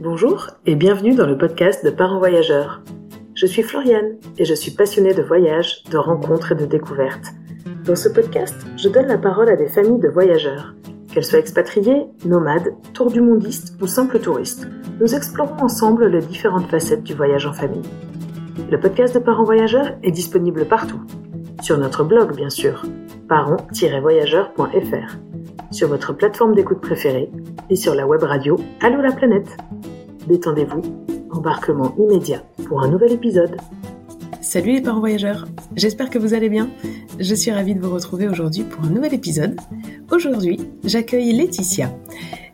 Bonjour et bienvenue dans le podcast de Parents Voyageurs. Je suis Floriane et je suis passionnée de voyages, de rencontres et de découvertes. Dans ce podcast, je donne la parole à des familles de voyageurs. Qu'elles soient expatriées, nomades, tour du mondistes ou simples touristes, nous explorons ensemble les différentes facettes du voyage en famille. Le podcast de Parents Voyageurs est disponible partout. Sur notre blog, bien sûr, parents-voyageurs.fr, sur votre plateforme d'écoute préférée et sur la web radio Allô la planète. Détendez-vous, embarquement immédiat pour un nouvel épisode. Salut les parents voyageurs, j'espère que vous allez bien. Je suis ravie de vous retrouver aujourd'hui pour un nouvel épisode. Aujourd'hui, j'accueille Laetitia.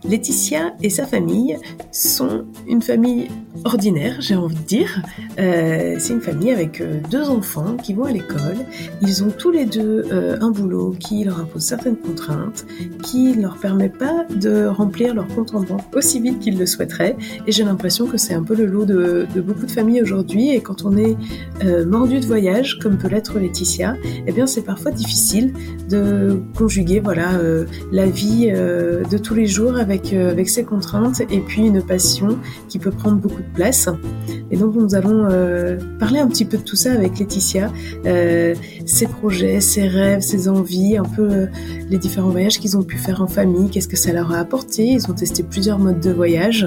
Laetitia et sa famille sont une famille ordinaire, j'ai envie de dire. Euh, c'est une famille avec euh, deux enfants qui vont à l'école. Ils ont tous les deux euh, un boulot qui leur impose certaines contraintes, qui ne leur permet pas de remplir leur compte en banque aussi vite qu'ils le souhaiteraient. Et j'ai l'impression que c'est un peu le lot de, beaucoup de familles aujourd'hui. Et quand on est mordu de voyage, comme peut l'être Laetitia, eh bien c'est parfois difficile de conjuguer voilà la vie de tous les jours avec avec ses contraintes et puis une passion qui peut prendre beaucoup de place. Et donc nous allons euh, parler un petit peu de tout ça avec Laetitia, euh, ses projets, ses rêves, ses envies, un peu euh, les différents voyages qu'ils ont pu faire en famille, qu'est-ce que ça leur a apporté. Ils ont testé plusieurs modes de voyage,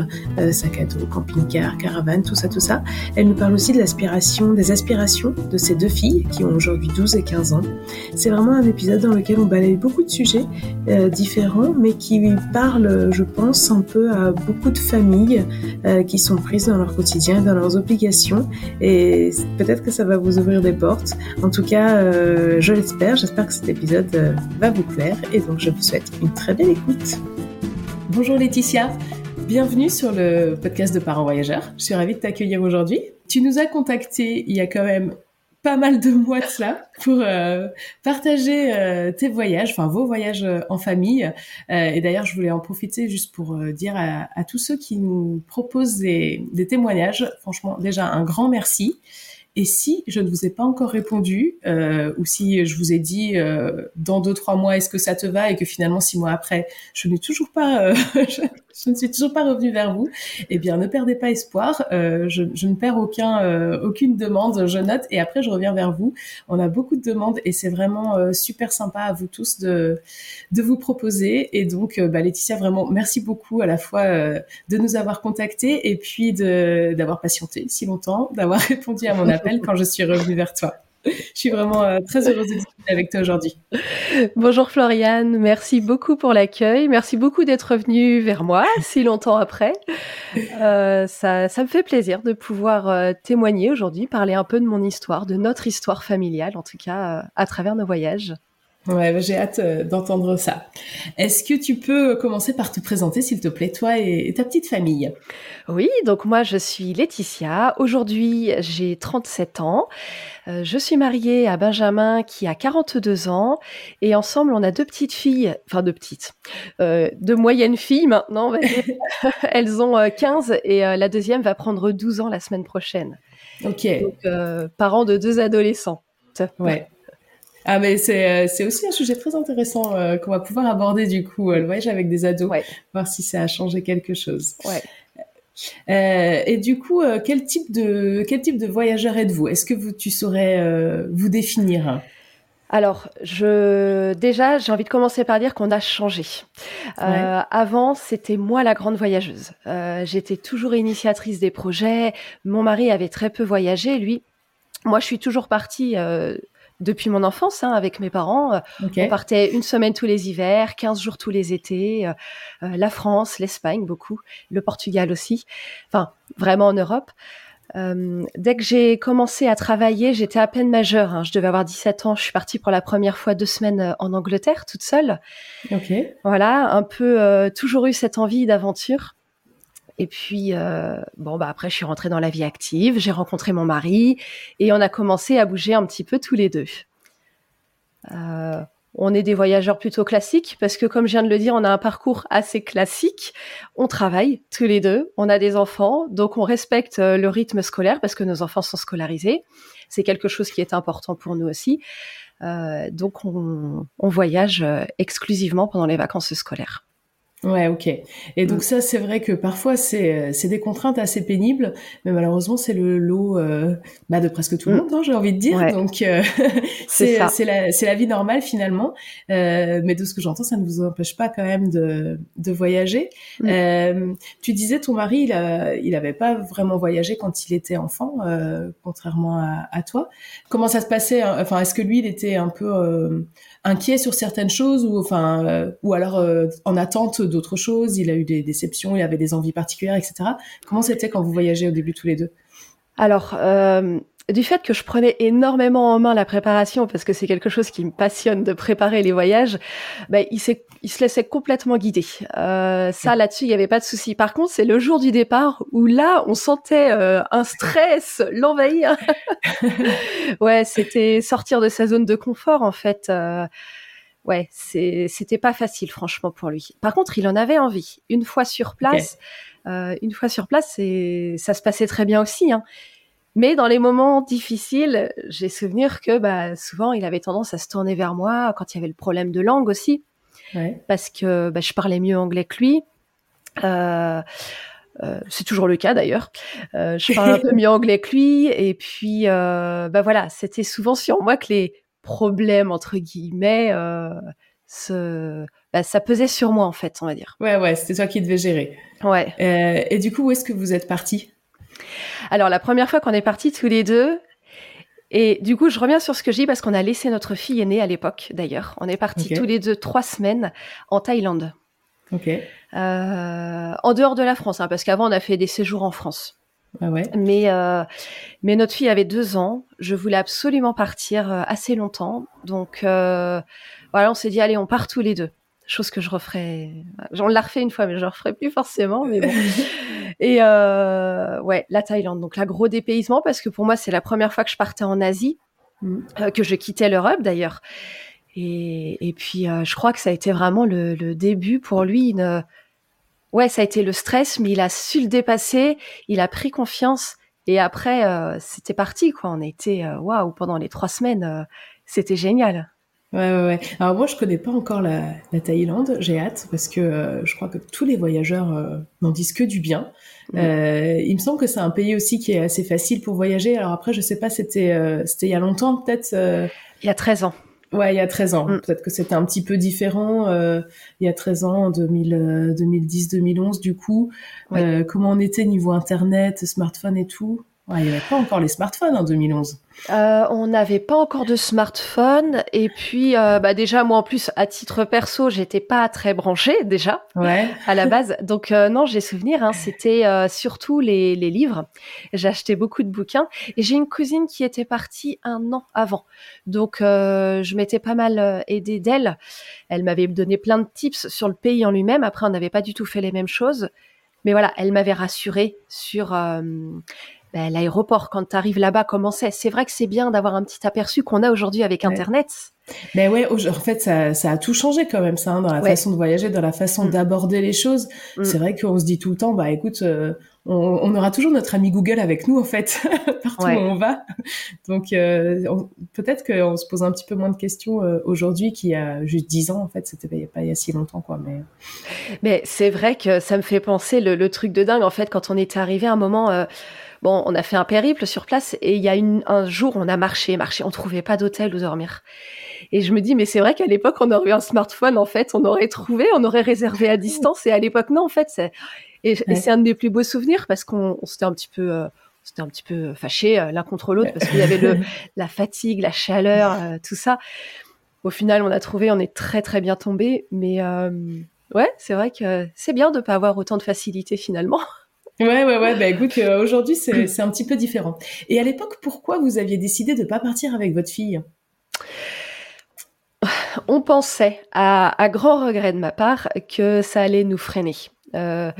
sac à dos, camping-car, caravane, tout ça, tout ça. Elle nous parle aussi de l'aspiration, des aspirations de ces deux filles qui ont aujourd'hui 12 et 15 ans. C'est vraiment un épisode dans lequel on balaye beaucoup de sujets différents, mais qui parle, je pense, un peu à beaucoup de familles qui sont prises dans leur quotidien, dans leurs obligations. Et peut-être que ça va vous ouvrir des portes. En tout cas, euh, je l'espère. J'espère que cet épisode euh, va vous plaire. Et donc, je vous souhaite une très belle écoute. Bonjour Laetitia. Bienvenue sur le podcast de Parents Voyageurs. Je suis ravie de t'accueillir aujourd'hui. Tu nous as contacté il y a quand même pas mal de mois de cela pour euh, partager euh, tes voyages, enfin vos voyages euh, en famille. et d'ailleurs, je voulais en profiter juste pour dire à, tous ceux qui nous proposent des, des, témoignages, franchement, déjà un grand merci. Et si je ne vous ai pas encore répondu, euh, ou si je vous ai dit euh, dans deux trois mois est-ce que ça te va et que finalement six mois après je n'ai toujours pas, euh, je, ne suis toujours pas revenue vers vous, eh bien ne perdez pas espoir. Euh, je, je, ne perds aucun euh, aucune demande, je note et après je reviens vers vous. On a beaucoup de demandes et c'est vraiment euh, super sympa à vous tous de de vous proposer. Et donc bah, Laetitia vraiment merci beaucoup à la fois de nous avoir contactés et puis de d'avoir patienté si longtemps, d'avoir répondu à mon appel quand je suis revenue vers toi. Je suis vraiment euh, très heureuse de discuter avec toi aujourd'hui. Bonjour Floriane, merci beaucoup pour l'accueil. Merci beaucoup d'être venue vers moi si longtemps après. Euh, ça, ça, me fait plaisir de pouvoir euh, témoigner aujourd'hui, parler un peu de mon histoire, de notre histoire familiale, en tout cas à travers nos voyages. Ouais, bah, j'ai hâte d'entendre ça. Est-ce que tu peux commencer par te présenter, s'il te plaît, toi et ta petite famille? Oui, donc moi je suis Laetitia. Aujourd'hui j'ai 37 ans. Euh, je suis mariée à Benjamin qui a 42 ans et ensemble on a deux petites filles, enfin deux petites, euh, deux moyennes filles maintenant. Elles ont 15 euh, et la deuxième va prendre 12 ans la semaine prochaine. Ok. Donc, parents de deux adolescents. Ouais. Ah mais c'est c'est aussi un sujet très intéressant qu'on va pouvoir aborder du coup le voyage avec des ados, voir si ça a changé quelque chose. Ouais. Euh, et du coup, euh, quel type de quel type de voyageur êtes-vous? Est-ce que vous tu saurais euh, vous définir? Alors, je déjà, j'ai envie de commencer par dire qu'on a changé. Euh, avant, c'était moi la grande voyageuse. Euh, J'étais toujours initiatrice des projets. Mon mari avait très peu voyagé, lui. Moi, je suis toujours partie euh, depuis mon enfance hein, avec mes parents. Euh, on partait une semaine tous les hivers, 15 jours tous les étés. Euh, euh, la France, l'Espagne beaucoup, le Portugal aussi. Enfin, vraiment en Europe. Euh, dès que j'ai commencé à travailler, j'étais à peine majeure. Hein, je devais avoir 17 ans. Je suis partie pour la première fois deux semaines en Angleterre, toute seule. Ok. Voilà, un peu toujours eu cette envie d'aventure. Et puis, euh, bon, bah après, je suis rentrée dans la vie active, j'ai rencontré mon mari et on a commencé à bouger un petit peu tous les deux. Euh, on est des voyageurs plutôt classiques parce que, comme je viens de le dire, on a un parcours assez classique. On travaille tous les deux, on a des enfants, donc on respecte euh, le rythme scolaire parce que nos enfants sont scolarisés. C'est quelque chose qui est important pour nous aussi. Euh, donc, on, voyage exclusivement pendant les vacances scolaires. Ouais, ok. Et donc mm. ça, c'est vrai que parfois c'est c'est des contraintes assez pénibles, mais malheureusement c'est le lot euh, bah, de presque tout le mm. monde, hein, j'ai envie de dire. Donc euh, c'est c'est la c'est la vie normale finalement. Euh, mais de ce que j'entends, ça ne vous empêche pas quand même de de voyager. Mm. Euh, tu disais ton mari, il a, il avait pas vraiment voyagé quand il était enfant, euh, contrairement à, à, toi. Comment ça se passait hein? Enfin, est-ce que lui, il était un peu inquiet sur certaines choses ou enfin euh, ou alors euh, en attente d'autres choses. Il a eu des déceptions il avait des envies particulières etc comment c'était quand vous voyagez au début tous les deux? Alors euh, du fait que je prenais énormément en main la préparation, parce que c'est quelque chose qui me passionne de préparer les voyages, ben, il, il se laissait complètement guider. Euh, ça, là-dessus, il n'y avait pas de souci. Par contre, c'est le jour du départ où là, on sentait euh, un stress l'envahir. ouais, c'était sortir de sa zone de confort, en fait. Euh, ouais, c'était pas facile, franchement, pour lui. Par contre, il en avait envie. Une fois sur place, euh, une fois sur place, ça se passait très bien aussi. Hein. Mais dans les moments difficiles, j'ai souvenir que bah, souvent, il avait tendance à se tourner vers moi quand il y avait le problème de langue aussi, parce que bah, je parlais mieux anglais que lui. Euh, euh, c'est toujours le cas d'ailleurs. Euh, je parle un peu mieux anglais que lui, et puis bah voilà, c'était souvent sur moi que les problèmes entre guillemets se, bah, ça pesait sur moi en fait, on va dire. Ouais, ouais, c'était toi qui devais gérer. Ouais. et du coup, où est-ce que vous êtes parti alors la première fois qu'on est partis tous les deux, et du coup je reviens sur ce que je dis parce qu'on a laissé notre fille aînée à l'époque d'ailleurs. On est partis tous les deux trois semaines en Thaïlande. Ok. Euh, en dehors de la France, hein, parce qu'avant on a fait des séjours en France. Ah ouais. Mais euh, mais notre fille avait deux ans. Je voulais absolument partir euh, assez longtemps, donc voilà, on s'est dit allez, on part tous les deux chose que je referai. J'en l'a refait une fois, mais je ne referai plus forcément. Mais bon. Et euh, ouais, la Thaïlande. Donc, la gros dépaysement, parce que pour moi, c'est la première fois que je partais en Asie, mm. euh, que je quittais l'Europe d'ailleurs. Et, et puis, euh, je crois que ça a été vraiment le, le début pour lui. Une... Ouais, ça a été le stress, mais il a su le dépasser. Il a pris confiance. Et après, c'était parti, quoi. On était, euh, waouh, pendant les trois semaines, c'était génial. Ouais, ouais, ouais. Alors moi, je connais pas encore la, la Thaïlande. J'ai hâte parce que euh, je crois que tous les voyageurs euh, n'en disent que du bien. Euh, il me semble que c'est un pays aussi qui est assez facile pour voyager. Alors après, je sais pas, c'était euh, c'était il y a longtemps peut-être. Il y a 13 ans. Ouais, il y a 13 ans. Mm. Peut-être que c'était un petit peu différent il y a 13 ans, en 2010, 2011 du coup. comment on était niveau internet, smartphone et tout il n'y avait pas encore les smartphones en 2011. Euh, on n'avait pas encore de smartphone. Et puis euh, bah déjà moi en plus à titre perso j'étais pas très branchée déjà ouais. à la base. Donc euh, non j'ai souvenir hein, c'était euh, surtout les, les livres. J'achetais beaucoup de bouquins. Et j'ai une cousine qui était partie un an avant. Donc euh, je m'étais pas mal aidée d'elle. Elle m'avait donné plein de tips sur le pays en lui-même. Après on n'avait pas du tout fait les mêmes choses. Mais voilà elle m'avait rassurée sur ben, l'aéroport, quand tu arrives là-bas, comment c'est? C'est vrai que c'est bien d'avoir un petit aperçu qu'on a aujourd'hui avec Internet. Mais ouais, en fait, ça, ça a tout changé quand même, ça, hein, dans la façon de voyager, dans la façon mm. d'aborder les choses. Mm. C'est vrai qu'on se dit tout le temps, bah écoute, euh, on, on, aura toujours notre ami Google avec nous, en fait, partout où on va. Donc euh, peut-être qu'on se pose un petit peu moins de questions euh, aujourd'hui qu'il y a juste dix ans, en fait, c'était pas il y a si longtemps, quoi. Mais, mais c'est vrai que ça me fait penser le, le, truc de dingue, en fait, quand on était arrivé à un moment Bon, on a fait un périple sur place et il y a une, un jour, on a marché, marché, on trouvait pas d'hôtel où dormir. Et je me dis, mais c'est vrai qu'à l'époque, on aurait eu un smartphone, en fait, on aurait trouvé, on aurait réservé à distance. Et à l'époque, non, en fait, c'est, et, c'est un de mes plus beaux souvenirs parce qu'on s'était un petit peu, euh, c'était un petit peu fâché euh, l'un contre l'autre parce qu'il y avait le, la fatigue, la chaleur, euh, tout ça. Au final, on a trouvé, on est très très bien tombé, mais ouais, c'est vrai que c'est bien de pas avoir autant de facilité finalement. Ouais, ouais, ouais. Bah écoute, euh, aujourd'hui c'est un petit peu différent. Et à l'époque, pourquoi vous aviez décidé de pas partir avec votre fille? On pensait, à, à, grand regret de ma part, que ça allait nous freiner. Euh,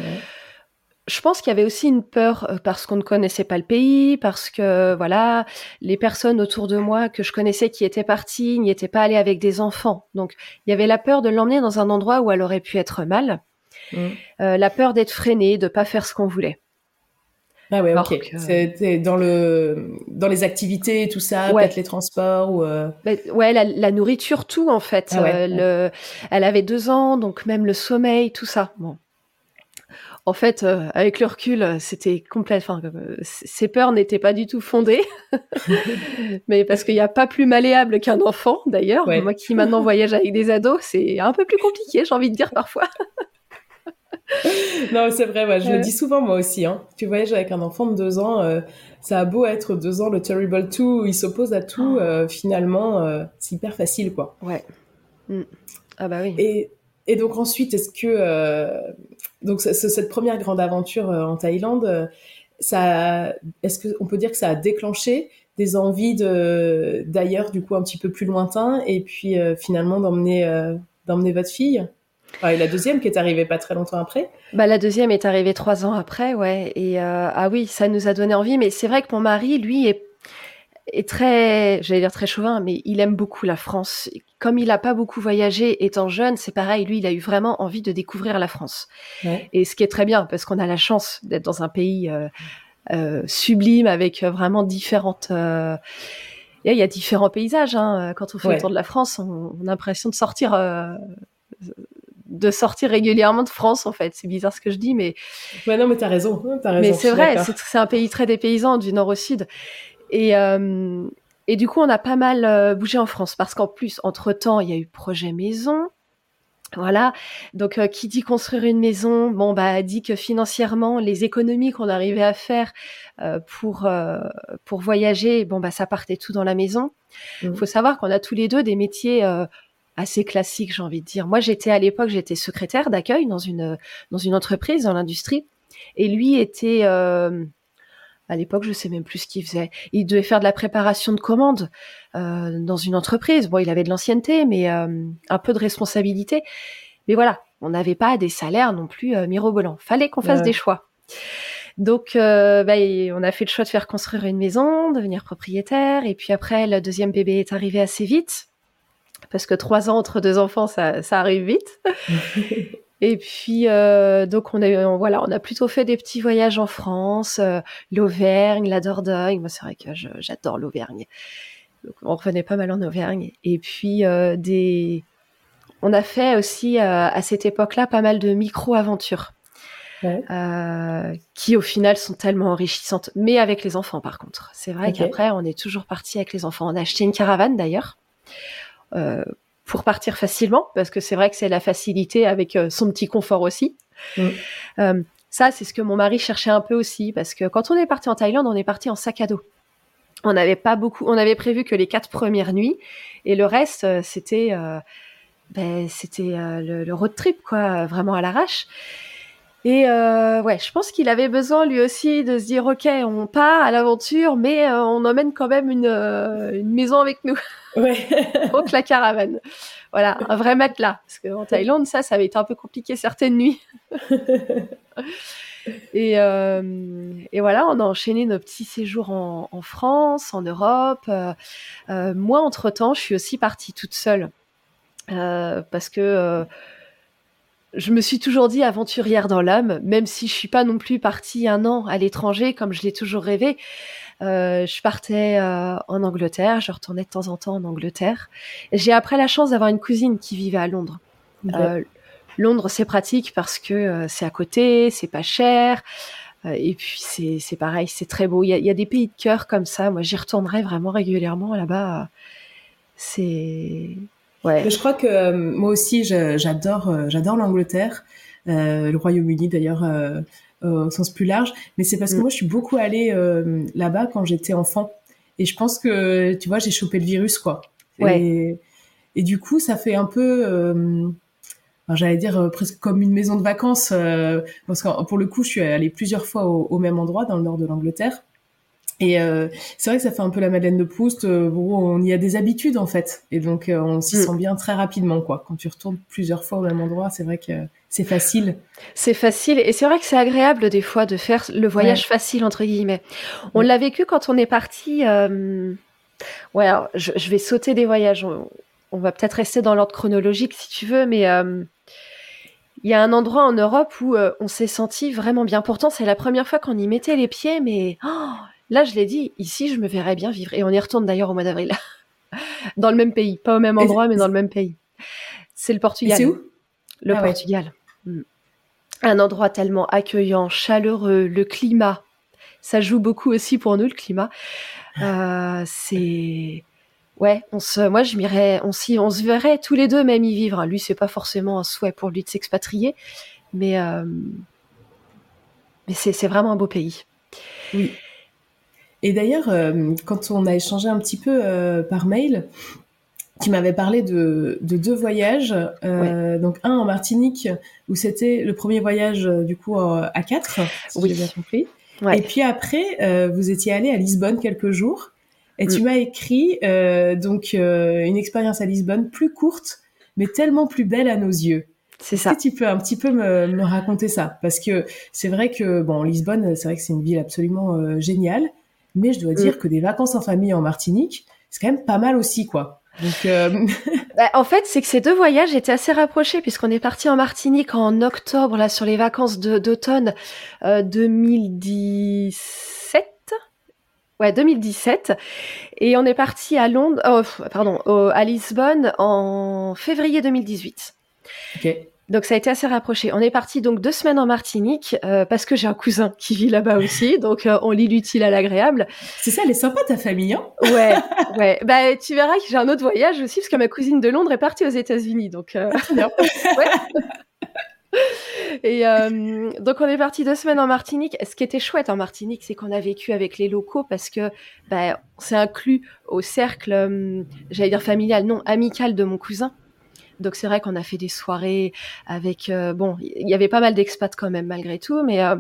Je pense qu'il y avait aussi une peur euh, parce qu'on ne connaissait pas le pays, parce que voilà, les personnes autour de moi que je connaissais qui étaient parties n'y étaient pas allées avec des enfants. Donc il y avait la peur de l'emmener dans un endroit où elle aurait pu être mal. Mm. Euh, la peur d'être freinée, de pas faire ce qu'on voulait. Ah ouais, ok. C'était dans le dans les activités, tout ça, peut-être les transports ou. Euh... ouais, la, nourriture, tout en fait. Ah euh, le, elle avait deux ans, donc même le sommeil, tout ça. Bon. En fait, euh, avec le recul, c'était complet. Enfin, ces peurs n'étaient pas du tout fondées, mais parce qu'il n'y a pas plus malléable qu'un enfant, d'ailleurs. Moi qui maintenant voyage avec des ados, c'est un peu plus compliqué, j'ai envie de dire parfois. non, c'est vrai, ouais, je le dis souvent moi aussi. Hein. Tu voyages avec un enfant de deux ans, euh, ça a beau être deux ans, le Terrible Two, il s'oppose à tout, oh. euh, finalement, euh, c'est hyper facile, quoi. Ouais. Mm. Ah bah oui. Et, et donc ensuite, est-ce que donc cette première grande aventure en Thaïlande, ça, est-ce qu'on peut dire que ça a déclenché des envies de d'ailleurs du coup un petit peu plus lointain et puis finalement d'emmener d'emmener votre fille? Ah, et la deuxième qui est arrivée pas très longtemps après bah, La deuxième est arrivée trois ans après, ouais. Et euh, ah oui, ça nous a donné envie. Mais c'est vrai que mon mari, lui, est, est très, j'allais dire très chauvin, mais il aime beaucoup la France. Comme il n'a pas beaucoup voyagé étant jeune, c'est pareil, lui, il a eu vraiment envie de découvrir la France. Et ce qui est très bien, parce qu'on a la chance d'être dans un pays euh, euh, sublime avec vraiment différentes... il y a différents paysages. Hein. Quand on fait le tour de la France, on, on a l'impression de sortir de sortir régulièrement de France en fait. C'est bizarre ce que je dis, mais ouais non mais t'as raison, as raison. Mais c'est vrai, c'est un pays très dépaysant du nord au sud. Et euh, et du coup on a pas mal euh, bougé en France parce qu'en plus entre temps il y a eu projet maison. Voilà, donc euh, qui dit construire une maison, bon bah dit que financièrement les économies qu'on arrivait à faire pour pour voyager, bon bah ça partait tout dans la maison. Il mmh. faut savoir qu'on a tous les deux des métiers assez classique, j'ai envie de dire. Moi, j'étais à l'époque, j'étais secrétaire d'accueil dans une dans une entreprise dans l'industrie, et lui était euh, à l'époque, je sais même plus ce qu'il faisait. Il devait faire de la préparation de commandes euh, dans une entreprise. Bon, il avait de l'ancienneté, mais euh, un peu de responsabilité. Mais voilà, on n'avait pas des salaires non plus euh, mirobolants. Fallait qu'on fasse des choix. Donc, euh, bah, on a fait le choix de faire construire une maison, devenir propriétaire. Et puis après, le deuxième bébé est arrivé assez vite parce que trois ans entre deux enfants, ça, ça arrive vite. Et puis euh, donc on a voilà, on a plutôt fait des petits voyages en France, euh, l'Auvergne, la Dordogne. Moi c'est vrai que j'adore l'Auvergne. On revenait pas mal en Auvergne. Et puis euh, des, on a fait aussi à cette époque-là pas mal de micro-aventures. qui au final sont tellement enrichissantes, mais avec les enfants par contre. C'est vrai qu'après on est toujours parti avec les enfants. On a acheté une caravane d'ailleurs. Euh, pour partir facilement, parce que c'est vrai que c'est la facilité avec euh, son petit confort aussi. Mm. Euh, ça, c'est ce que mon mari cherchait un peu aussi, parce que quand on est parti en Thaïlande, on est parti en sac à dos. On n'avait pas beaucoup, on avait prévu que les quatre premières nuits, et le reste, c'était, ben, c'était le, le, road trip, quoi, vraiment à l'arrache. Et euh, ouais, je pense qu'il avait besoin lui aussi de se dire ok, on part à l'aventure, mais euh, on emmène quand même une, euh, une maison avec nous. Ouais. Donc la caravane. Voilà, un vrai matelas. Parce qu'en Thaïlande, ça, ça avait été un peu compliqué certaines nuits. et, et, voilà, on a enchaîné nos petits séjours en, en France, en Europe. moi, entre-temps, je suis aussi partie toute seule. parce que je me suis toujours dit aventurière dans l'âme, même si je suis pas non plus partie un an à l'étranger comme je l'ai toujours rêvé. Euh, je partais euh, en Angleterre, je retournais de temps en temps en Angleterre. J'ai après la chance d'avoir une cousine qui vivait à Londres. Euh, Londres, c'est pratique parce que c'est à côté, c'est pas cher. et puis c'est pareil, c'est très beau. Il y, a, y, a, des pays de cœur comme ça. Moi, j'y retournerai vraiment régulièrement là-bas. C'est je crois que euh, moi aussi, j'adore, euh, j'adore l'Angleterre, euh, le Royaume-Uni d'ailleurs au sens plus large. Mais c'est parce que mm. moi, je suis beaucoup allée là-bas quand j'étais enfant. Et je pense que, tu vois, j'ai chopé le virus, quoi. Et, et, du coup, ça fait un peu, j'allais dire presque comme une maison de vacances, parce que pour le coup, je suis allée plusieurs fois au même endroit dans le nord de l'Angleterre. Et euh, c'est vrai que ça fait un peu la Madeleine de Proust. Euh, on y a des habitudes en fait, et donc euh, on s'y mm. sent bien très rapidement quoi. Quand tu retournes plusieurs fois au même endroit, c'est vrai que c'est facile. C'est facile, et c'est vrai que c'est agréable des fois de faire le voyage facile entre guillemets. On l'a vécu quand on est parti. Ouais, alors, je, je, vais sauter des voyages. On, on va peut-être rester dans l'ordre chronologique si tu veux, mais Il y a un endroit en Europe où on s'est senti vraiment bien. Pourtant, c'est la première fois qu'on y mettait les pieds, mais oh, là, je l'ai dit, ici, je me verrais bien vivre. Et on y retourne d'ailleurs au mois d'avril. dans le même pays, pas au même endroit, mais dans le même pays. C'est le Portugal. C'est où? Le Ah ouais. Portugal. Mm. Un endroit tellement accueillant, chaleureux, le climat. Ça joue beaucoup aussi pour nous, le climat. Euh, c'est. Ouais, on se, moi je m'irais, on, s'y- on se verrait tous les deux même y vivre. Lui, c'est pas forcément un souhait pour lui de s'expatrier, mais, euh, mais c'est, c'est vraiment un beau pays. Oui. Et d'ailleurs, euh, quand on a échangé un petit peu euh, par mail, tu m'avais parlé de, de deux voyages. euh, Donc un en Martinique, où c'était le premier voyage du coup à quatre, si Oui. j'ai bien compris. Ouais. Et puis après, vous étiez allé à Lisbonne quelques jours. Et tu Mm. m'as écrit donc une expérience à Lisbonne plus courte, mais tellement plus belle à nos yeux. C'est Est-ce ça. que tu peux un petit peu me, me raconter ça? Parce que c'est vrai que bon, Lisbonne, c'est vrai que c'est une ville absolument euh, géniale, mais je dois dire Mm. que des vacances en famille en Martinique, c'est quand même pas mal aussi, quoi. Donc, euh, Bah, en fait, c'est que ces deux voyages étaient assez rapprochés puisqu'on est parti en Martinique en octobre, là, sur les vacances d'automne euh, 2017. Ouais, 2017. Et on est parti à Londres, oh, pardon, au- à Lisbonne en février 2018. ok. Donc ça a été assez rapproché. On est parti donc deux semaines en Martinique euh, parce que j'ai un cousin qui vit là-bas aussi, donc euh, on lit l'utile à l'agréable. C'est ça, elle est sympa ta famille, hein Ouais, ouais. Bah tu verras que j'ai un autre voyage aussi parce que ma cousine de Londres est partie aux États-Unis, donc. euh, bien. Et euh, donc on est parti deux semaines en Martinique. Ce qui était chouette en Martinique, c'est qu'on a vécu avec les locaux parce que bah, on s'est inclus au cercle, euh, j'allais dire familial, non, amical de mon cousin. Donc c'est vrai qu'on a fait des soirées avec, euh, bon, il y avait pas mal d'expats quand même malgré tout, mais euh,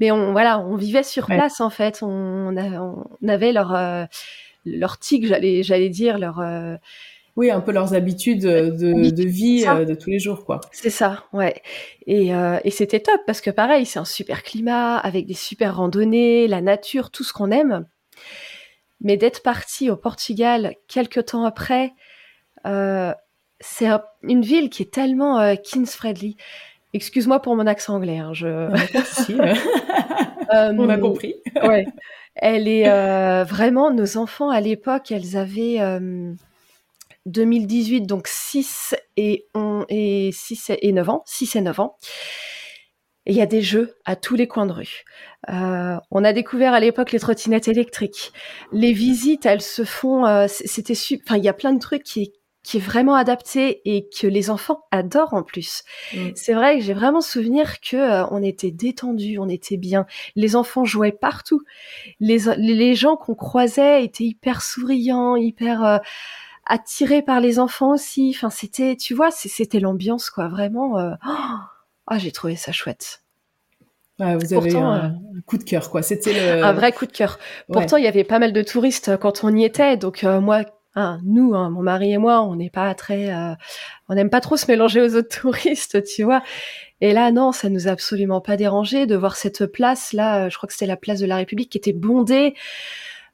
mais on voilà, on vivait sur Ouais. place en fait. On, avait leur euh, leur tic, j'allais j'allais dire leur euh, Oui, un peu leurs habitudes de, de vie de tous les jours, quoi. C'est ça, ouais. Et, euh, et c'était top parce que pareil, c'est un super climat avec des super randonnées, la nature, tout ce qu'on aime. Mais d'être parti au Portugal quelques temps après, euh, c'est un- une ville qui est tellement euh, kids-friendly. Excuse-moi pour mon accent anglais. Hein, je... Euh, Euh, on a compris. ouais. Elle est euh, vraiment, nos enfants à l'époque, elles avaient euh, 2018, donc 6 et, on, et 6 et 9 ans, 6 et 9 ans. Et il y a des jeux à tous les coins de rue. Euh, on a découvert à l'époque les trottinettes électriques. Les visites, elles se font. euh, C'était super. Enfin, il y a plein de trucs qui qui est vraiment adapté et que les enfants adorent en plus. Mm. C'est vrai que j'ai vraiment souvenir que euh, on était détendus, on était bien. Les enfants jouaient partout. Les, les gens qu'on croisait étaient hyper souriants, hyper euh, attirés par les enfants aussi. Enfin, c'était, tu vois, c'était l'ambiance quoi, vraiment. euh, oh, ah, j'ai trouvé ça chouette. Ouais, vous avez eu Pourtant, un, coup de cœur, quoi. C'était le. Un vrai coup de cœur. Ouais. Pourtant, il y avait pas mal de touristes euh, quand on y était. Donc euh, moi, hein, nous, hein, mon mari et moi, on n'est pas très, euh, on n'aime pas trop se mélanger aux autres touristes, tu vois. Et là, non, ça nous a absolument pas dérangé de voir cette place là. euh, Je crois que c'était la place de la République qui était bondée.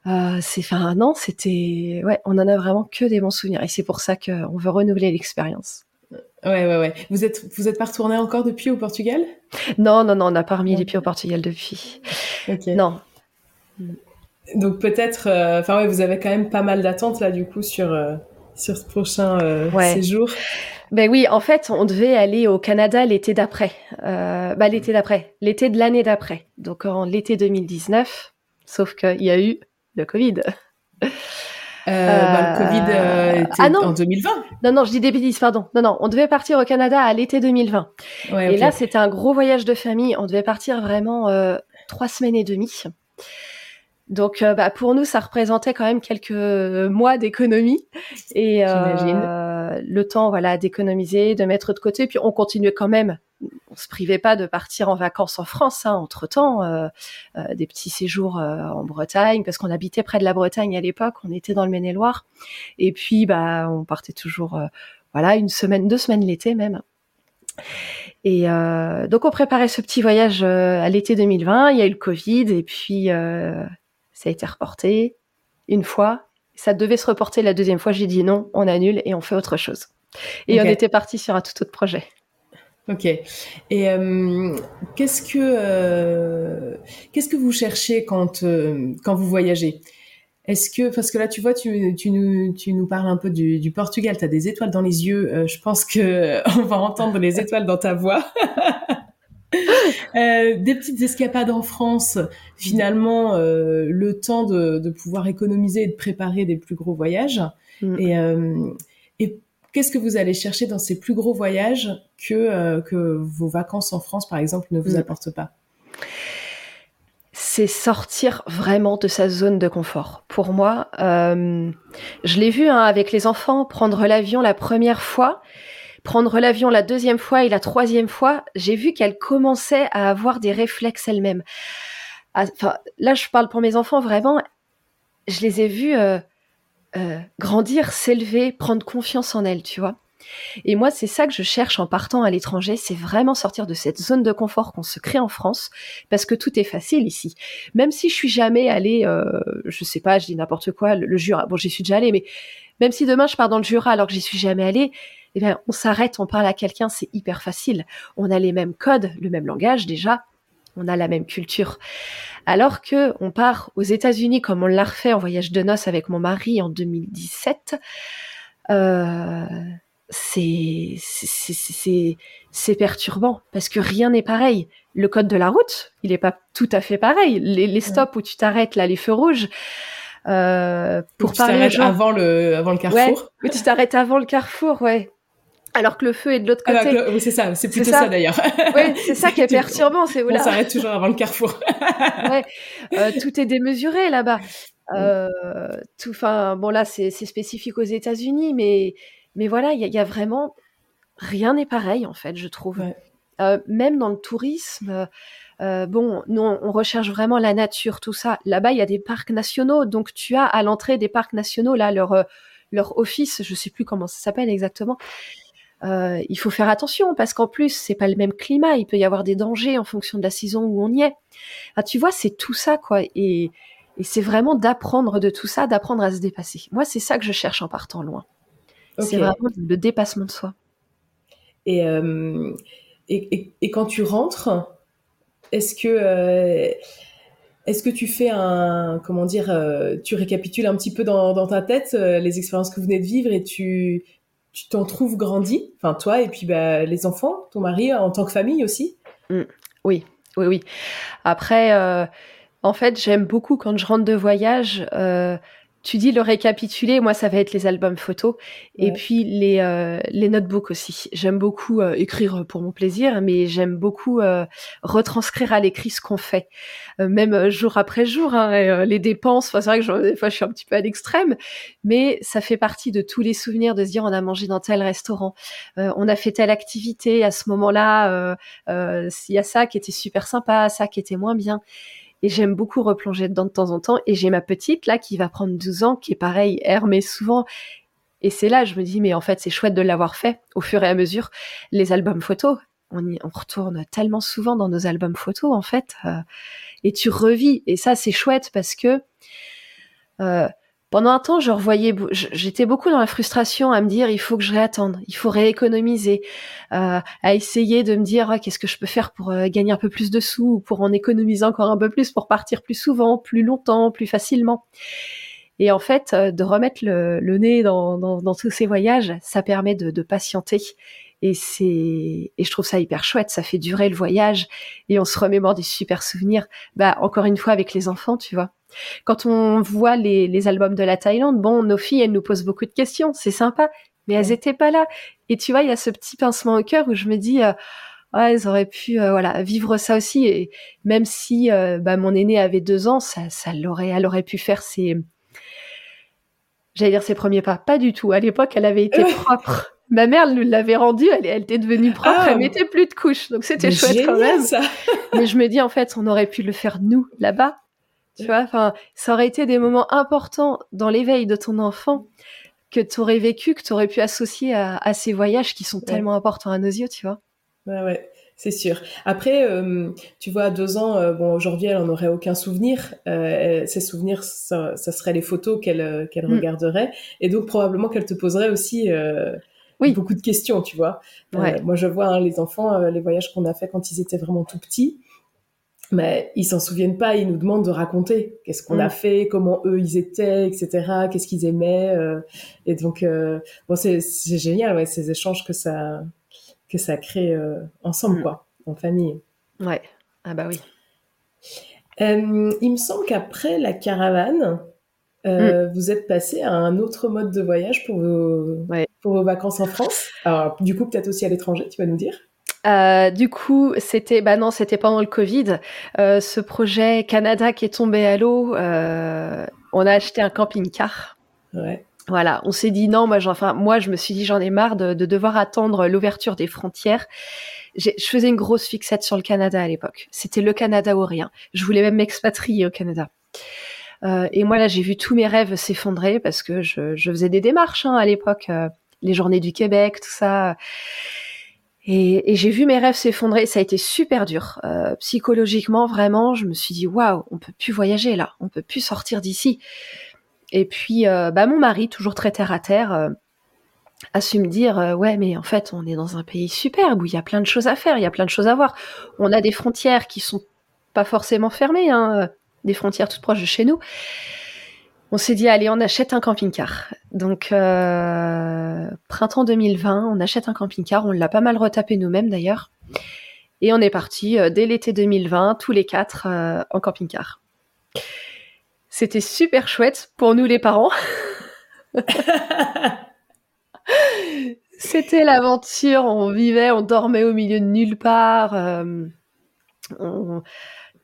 Euh, c'est, enfin, non, c'était, ouais, on en a vraiment que des bons souvenirs. Et c'est pour ça qu'on veut renouveler l'expérience. Ouais, ouais, ouais. Vous êtes, vous êtes pas retourné encore depuis au Portugal? Non, non, non, on n'a pas remis les pieds au Portugal depuis. Ok. Non, Donc peut-être, euh, enfin ouais, vous avez quand même pas mal d'attentes là du coup sur euh, sur ce prochain euh, Ouais. séjour. Ben oui, en fait, on devait aller au Canada l'été d'après. Euh, bah, l'été d'après, l'été de l'année d'après. Donc en l'été 2019, sauf qu'il y a eu le Covid. Euh, bah, le Covid euh, était ah non. en 2020. Non, non, je dis des bêtises, pardon. Non, non, on devait partir au Canada à l'été 2020. Ouais, Et là, c'était un gros voyage de famille. On devait partir vraiment euh, trois semaines et demie. Donc, euh, bah, pour nous, ça représentait quand même quelques mois d'économie et euh, le temps, voilà, d'économiser, de mettre de côté. Puis on continuait quand même. On se privait pas de partir en vacances en France. Hein, entre temps, euh, euh, des petits séjours euh, en Bretagne, parce qu'on habitait près de la Bretagne à l'époque. On était dans le Maine-et-Loire. Et puis, bah, on partait toujours, euh, voilà, une semaine, deux semaines l'été même. Et euh, donc on préparait ce petit voyage euh, à l'été 2020. Il y a eu le Covid et puis euh, ça a été reporté une fois. Ça devait se reporter la deuxième fois. J'ai dit non, on annule et on fait autre chose. Et on était parti sur un tout autre projet. Ok. Et euh, qu'est-ce que euh, qu'est-ce que vous cherchez quand euh, quand vous voyagez? Est-ce que parce que là tu vois tu, tu nous tu nous parles un peu du, du Portugal, tu as des étoiles dans les yeux. je pense que on va entendre les étoiles dans ta voix. des petites escapades en France, finalement, le temps de, de, pouvoir économiser et de préparer des plus gros voyages. Mm. Et, et Qu'est-ce que vous allez chercher dans ces plus gros voyages que, euh, que vos vacances en France, par exemple, ne vous mm. apportent pas? C'est sortir vraiment de sa zone de confort. Pour moi, euh, je l'ai vu hein, avec les enfants, prendre l'avion la première fois, prendre l'avion la deuxième fois et la troisième fois, j'ai vu qu'elles commençaient à avoir des réflexes elles-mêmes. Enfin, là, je parle pour mes enfants, vraiment, je les ai vus euh, euh, grandir, s'élever, prendre confiance en elle, tu vois. Et moi, c'est ça que je cherche en partant à l'étranger, c'est vraiment sortir de cette zone de confort qu'on se crée en France, parce que tout est facile ici. Même si je suis jamais allée, euh, je sais pas, je dis n'importe quoi, le, Jura, bon, j'y suis déjà allée, mais même si demain je pars dans le Jura alors que j'y suis jamais allée, eh bien, on s'arrête, on parle à quelqu'un, c'est hyper facile. On a les mêmes codes, le même langage déjà, on a la même culture. Alors que on part aux États-Unis comme on l'a refait en voyage de noces avec mon mari en 2017, euh, c'est perturbant parce que rien n'est pareil. Le code de la route, il n'est pas tout à fait pareil. Les, stops où tu t'arrêtes là, les feux rouges. Euh, pour parler avant le avant le carrefour. Ouais, tu t'arrêtes avant le carrefour, ouais alors que le feu est de l'autre côté. oui, c'est ça, c'est plutôt ça, d'ailleurs. Oui, c'est ça qui est perturbant, c'est On s'arrête toujours avant le carrefour. ouais, euh, tout est démesuré là-bas. Euh, tout, enfin, bon là, c'est spécifique aux États-Unis, mais mais voilà, il y, y, a vraiment rien n'est pareil en fait, je trouve. Euh, même dans le tourisme. Euh, bon, nous, on recherche vraiment la nature, tout ça. Là-bas, il y a des parcs nationaux, donc tu as à l'entrée des parcs nationaux là leur euh, leur office, je sais plus comment ça s'appelle exactement, euh, il faut faire attention parce qu'en plus c'est pas le même climat, il peut y avoir des dangers en fonction de la saison où on y est. tu vois, c'est tout ça quoi, et, c'est vraiment d'apprendre de tout ça, d'apprendre à se dépasser. Moi, c'est ça que je cherche en partant loin. C'est vraiment le dépassement de soi. Euh, et, et, quand tu rentres, est-ce que euh, est-ce que tu fais un comment dire, tu récapitules un petit peu dans, dans ta tête les expériences que vous venez de vivre et tu tu t'en trouves grandi, enfin toi et puis bah, les enfants, ton mari en tant que famille aussi? Mmh. Oui, oui, oui. Après, euh, en fait, j'aime beaucoup quand je rentre de voyage. Euh, tu dis le récapituler, moi ça va être les albums photos et puis les euh, les notebooks aussi. J'aime beaucoup euh, écrire pour mon plaisir, mais j'aime beaucoup euh, retranscrire à l'écrit ce qu'on fait, même jour après jour. Hein, les dépenses, c'est vrai que je, des fois je suis un petit peu à l'extrême, mais ça fait partie de tous les souvenirs de se dire on a mangé dans tel restaurant, on a fait telle activité à ce moment-là, il y a ça qui était super sympa, ça qui était moins bien. Et j'aime beaucoup replonger dedans de temps en temps. Et j'ai ma petite, là, qui va prendre 12 ans, qui est pareil, mais souvent. Et c'est là, je me dis, mais en fait, c'est chouette de l'avoir fait au fur et à mesure. Les albums photos, on, y, retourne tellement souvent dans nos albums photos, en fait. Euh, et tu revis. Et ça, c'est chouette parce que euh, pendant un temps, je revoyais, j'étais beaucoup dans la frustration à me dire il faut que je réattende, il faut rééconomiser, euh, à essayer de me dire ah, qu'est-ce que je peux faire pour euh, gagner un peu plus de sous ou pour en économiser encore un peu plus pour partir plus souvent, plus longtemps, plus facilement. Et en fait, euh, de remettre le, nez dans, tous ces voyages, ça permet de, patienter. Et c'est et je trouve ça hyper chouette ça fait durer le voyage et on se remémore des super souvenirs. Bah encore une fois avec les enfants tu vois quand on voit les, albums de la Thaïlande, bon, nos filles, elles nous posent beaucoup de questions, c'est sympa, mais elles étaient pas là. Et tu vois, il y a ce petit pincement au cœur où je me dis, euh, ouais, elles auraient pu, euh, voilà, vivre ça aussi. Et même si euh, bah, mon aîné avait deux ans, ça, ça l'aurait, elle aurait pu faire ses, j'allais dire ses premiers pas, pas du tout. À l'époque, elle avait été propre. Ma mère nous l'avait rendue, elle, elle, était devenue propre, elle ah. mettait plus de couches, donc c'était chouette quand même. Mais je me dis en fait, on aurait pu le faire nous là-bas, tu vois, enfin, ça aurait été des moments importants dans l'éveil de ton enfant que tu aurais vécu, que tu aurais pu associer à, ces voyages qui sont tellement importants à nos yeux, tu vois. Ouais, ouais, c'est sûr. Après, euh, tu vois, à deux ans, euh, bon, aujourd'hui, elle en aurait aucun souvenir. Euh, ses souvenirs, ça, ça, serait les photos qu'elle qu'elle mm. regarderait, et donc probablement qu'elle te poserait aussi oui. beaucoup de questions, tu vois. moi, je vois hein, les enfants, les voyages qu'on a fait quand ils étaient vraiment tout petits mais ils s'en souviennent pas, ils nous demandent de raconter qu'est-ce qu'on a mm. fait, comment eux ils étaient, etc., qu'est-ce qu'ils aimaient. Euh, et donc, euh, bon, c'est génial, ouais, ces échanges que ça, que ça crée euh, ensemble, mm. quoi, en famille. Ouais, ah bah oui. il me semble qu'après la caravane, mm. vous êtes passé à un autre mode de voyage pour vos, pour vos vacances en France. Alors, du coup, peut-être aussi à l'étranger, tu vas nous dire euh, du coup, c'était, bah non, c'était pendant le Covid. Euh, ce projet Canada qui est tombé à l'eau, euh, on a acheté un camping-car. Ouais. Voilà, on s'est dit non, moi, enfin, moi, je me suis dit j'en ai marre de, de devoir attendre l'ouverture des frontières. Je faisais une grosse fixette sur le Canada à l'époque. C'était le Canada ou rien. Je voulais même m'expatrier au Canada. Euh, et moi là, j'ai vu tous mes rêves s'effondrer parce que je, je faisais des démarches hein, à l'époque, euh, les journées du Québec, tout ça. Et, j'ai vu mes rêves s'effondrer. Ça a été super dur. Euh, psychologiquement, vraiment, je me suis dit, waouh, on peut plus voyager là, on peut plus sortir d'ici. Et puis, euh, bah, mon mari, toujours très terre à terre, euh, a su me dire, ouais, mais en fait, on est dans un pays superbe où il y a plein de choses à faire, il y a plein de choses à voir. On a des frontières qui sont pas forcément fermées, hein, des frontières toutes proches de chez nous on s'est dit allez on achète un camping-car. Donc euh, printemps 2020, on achète un camping-car, on l'a pas mal retapé nous-mêmes d'ailleurs. Et on est parti euh, dès l'été 2020, tous les quatre euh, en camping-car. C'était super chouette pour nous les parents. C'était l'aventure, on vivait, on dormait au milieu de nulle part.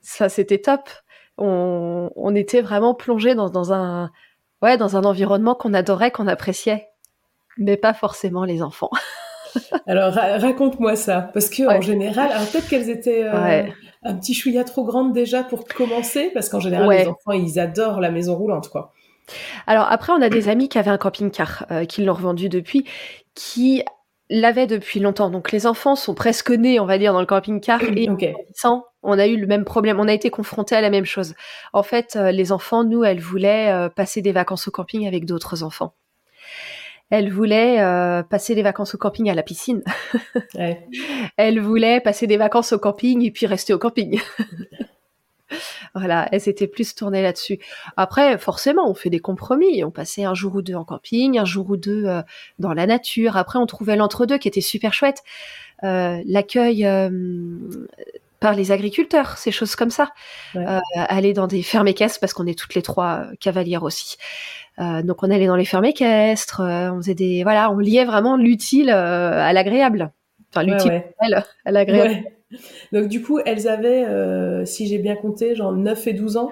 Ça, c'était top on, était vraiment plongé dans, un, ouais, dans un environnement qu'on adorait, qu'on appréciait, mais pas forcément les enfants. alors raconte-moi ça, parce que en général, peut-être qu'elles étaient euh, un petit chouïa trop grandes déjà pour commencer, parce qu'en général les enfants ils adorent la maison roulante, quoi. Alors après, on a des amis qui avaient un camping-car, euh, qui l'ont revendu depuis, qui l'avait depuis longtemps. Donc les enfants sont presque nés, on va dire, dans le camping-car et on a eu le même problème. On a été confrontés à la même chose. En fait, euh, les enfants, nous, elles voulaient euh, passer des vacances au camping avec d'autres enfants. Elles voulaient euh, passer des vacances au camping à la piscine. ouais. Elles voulaient passer des vacances au camping et puis rester au camping. voilà, elles étaient plus tournées là-dessus. Après, forcément, on fait des compromis. On passait un jour ou deux en camping, un jour ou deux euh, dans la nature. Après, on trouvait l'entre-deux qui était super chouette. Euh, l'accueil par les agriculteurs, ces choses comme ça. aller dans des fermes équestres, parce qu'on est toutes les trois cavalières aussi. donc on allait dans les fermes équestres, on faisait des voilà, on liait vraiment l'utile à l'agréable. Enfin l'utile à l'agréable. Donc du coup, elles avaient, euh, si j'ai bien compté, genre 9 et 12 ans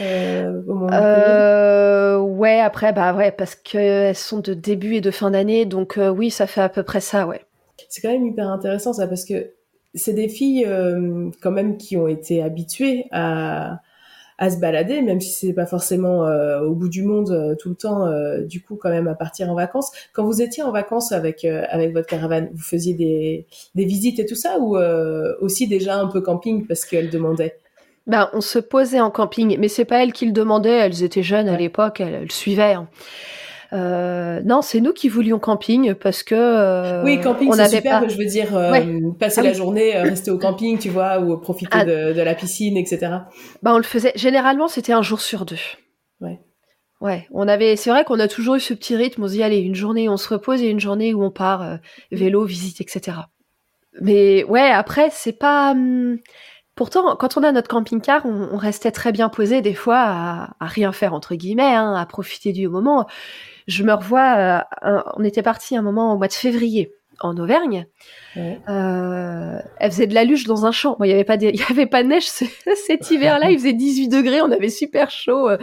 euh, euh, ouais, après, bah ouais, parce qu'elles sont de début et de fin d'année, donc oui, ça fait à peu près ça, ouais. C'est quand même hyper intéressant ça, parce que c'est des filles quand même qui ont été habituées à, à se balader, même si c'est pas forcément euh, au bout du monde euh, tout le temps. Euh, du coup, quand même à partir en vacances. Quand vous étiez en vacances avec avec votre caravane, vous faisiez des des visites et tout ça, ou aussi déjà un peu camping parce qu'elle demandait. Ben, on se posait en camping, mais c'est pas elles qui le demandaient. Elles étaient jeunes à l'époque, elles, suivaient. Hein. Euh, non, c'est nous qui voulions camping parce que euh, oui, camping c'est super. Je veux dire, euh, passer ah la journée, rester au camping, tu vois, ou profiter ah. de, la piscine, etc. Bah, on le faisait. Généralement, c'était un jour sur deux. Ouais. Ouais, on avait. C'est vrai qu'on a toujours eu ce petit rythme. On se dit allez, une journée où on se repose et une journée où on part vélo, visite, etc. Mais ouais, après, c'est pas. Hum, pourtant, quand on a notre camping-car, on, restait très bien posé des fois à, rien faire entre guillemets, hein, à profiter du moment je me revois, euh, on était parti un moment au mois de février en Auvergne. Euh, elle faisait de la luge dans un champ. il n'y avait pas de, il y avait pas de neige cet hiver-là. Il faisait 18 degrés. On avait super chaud. Euh,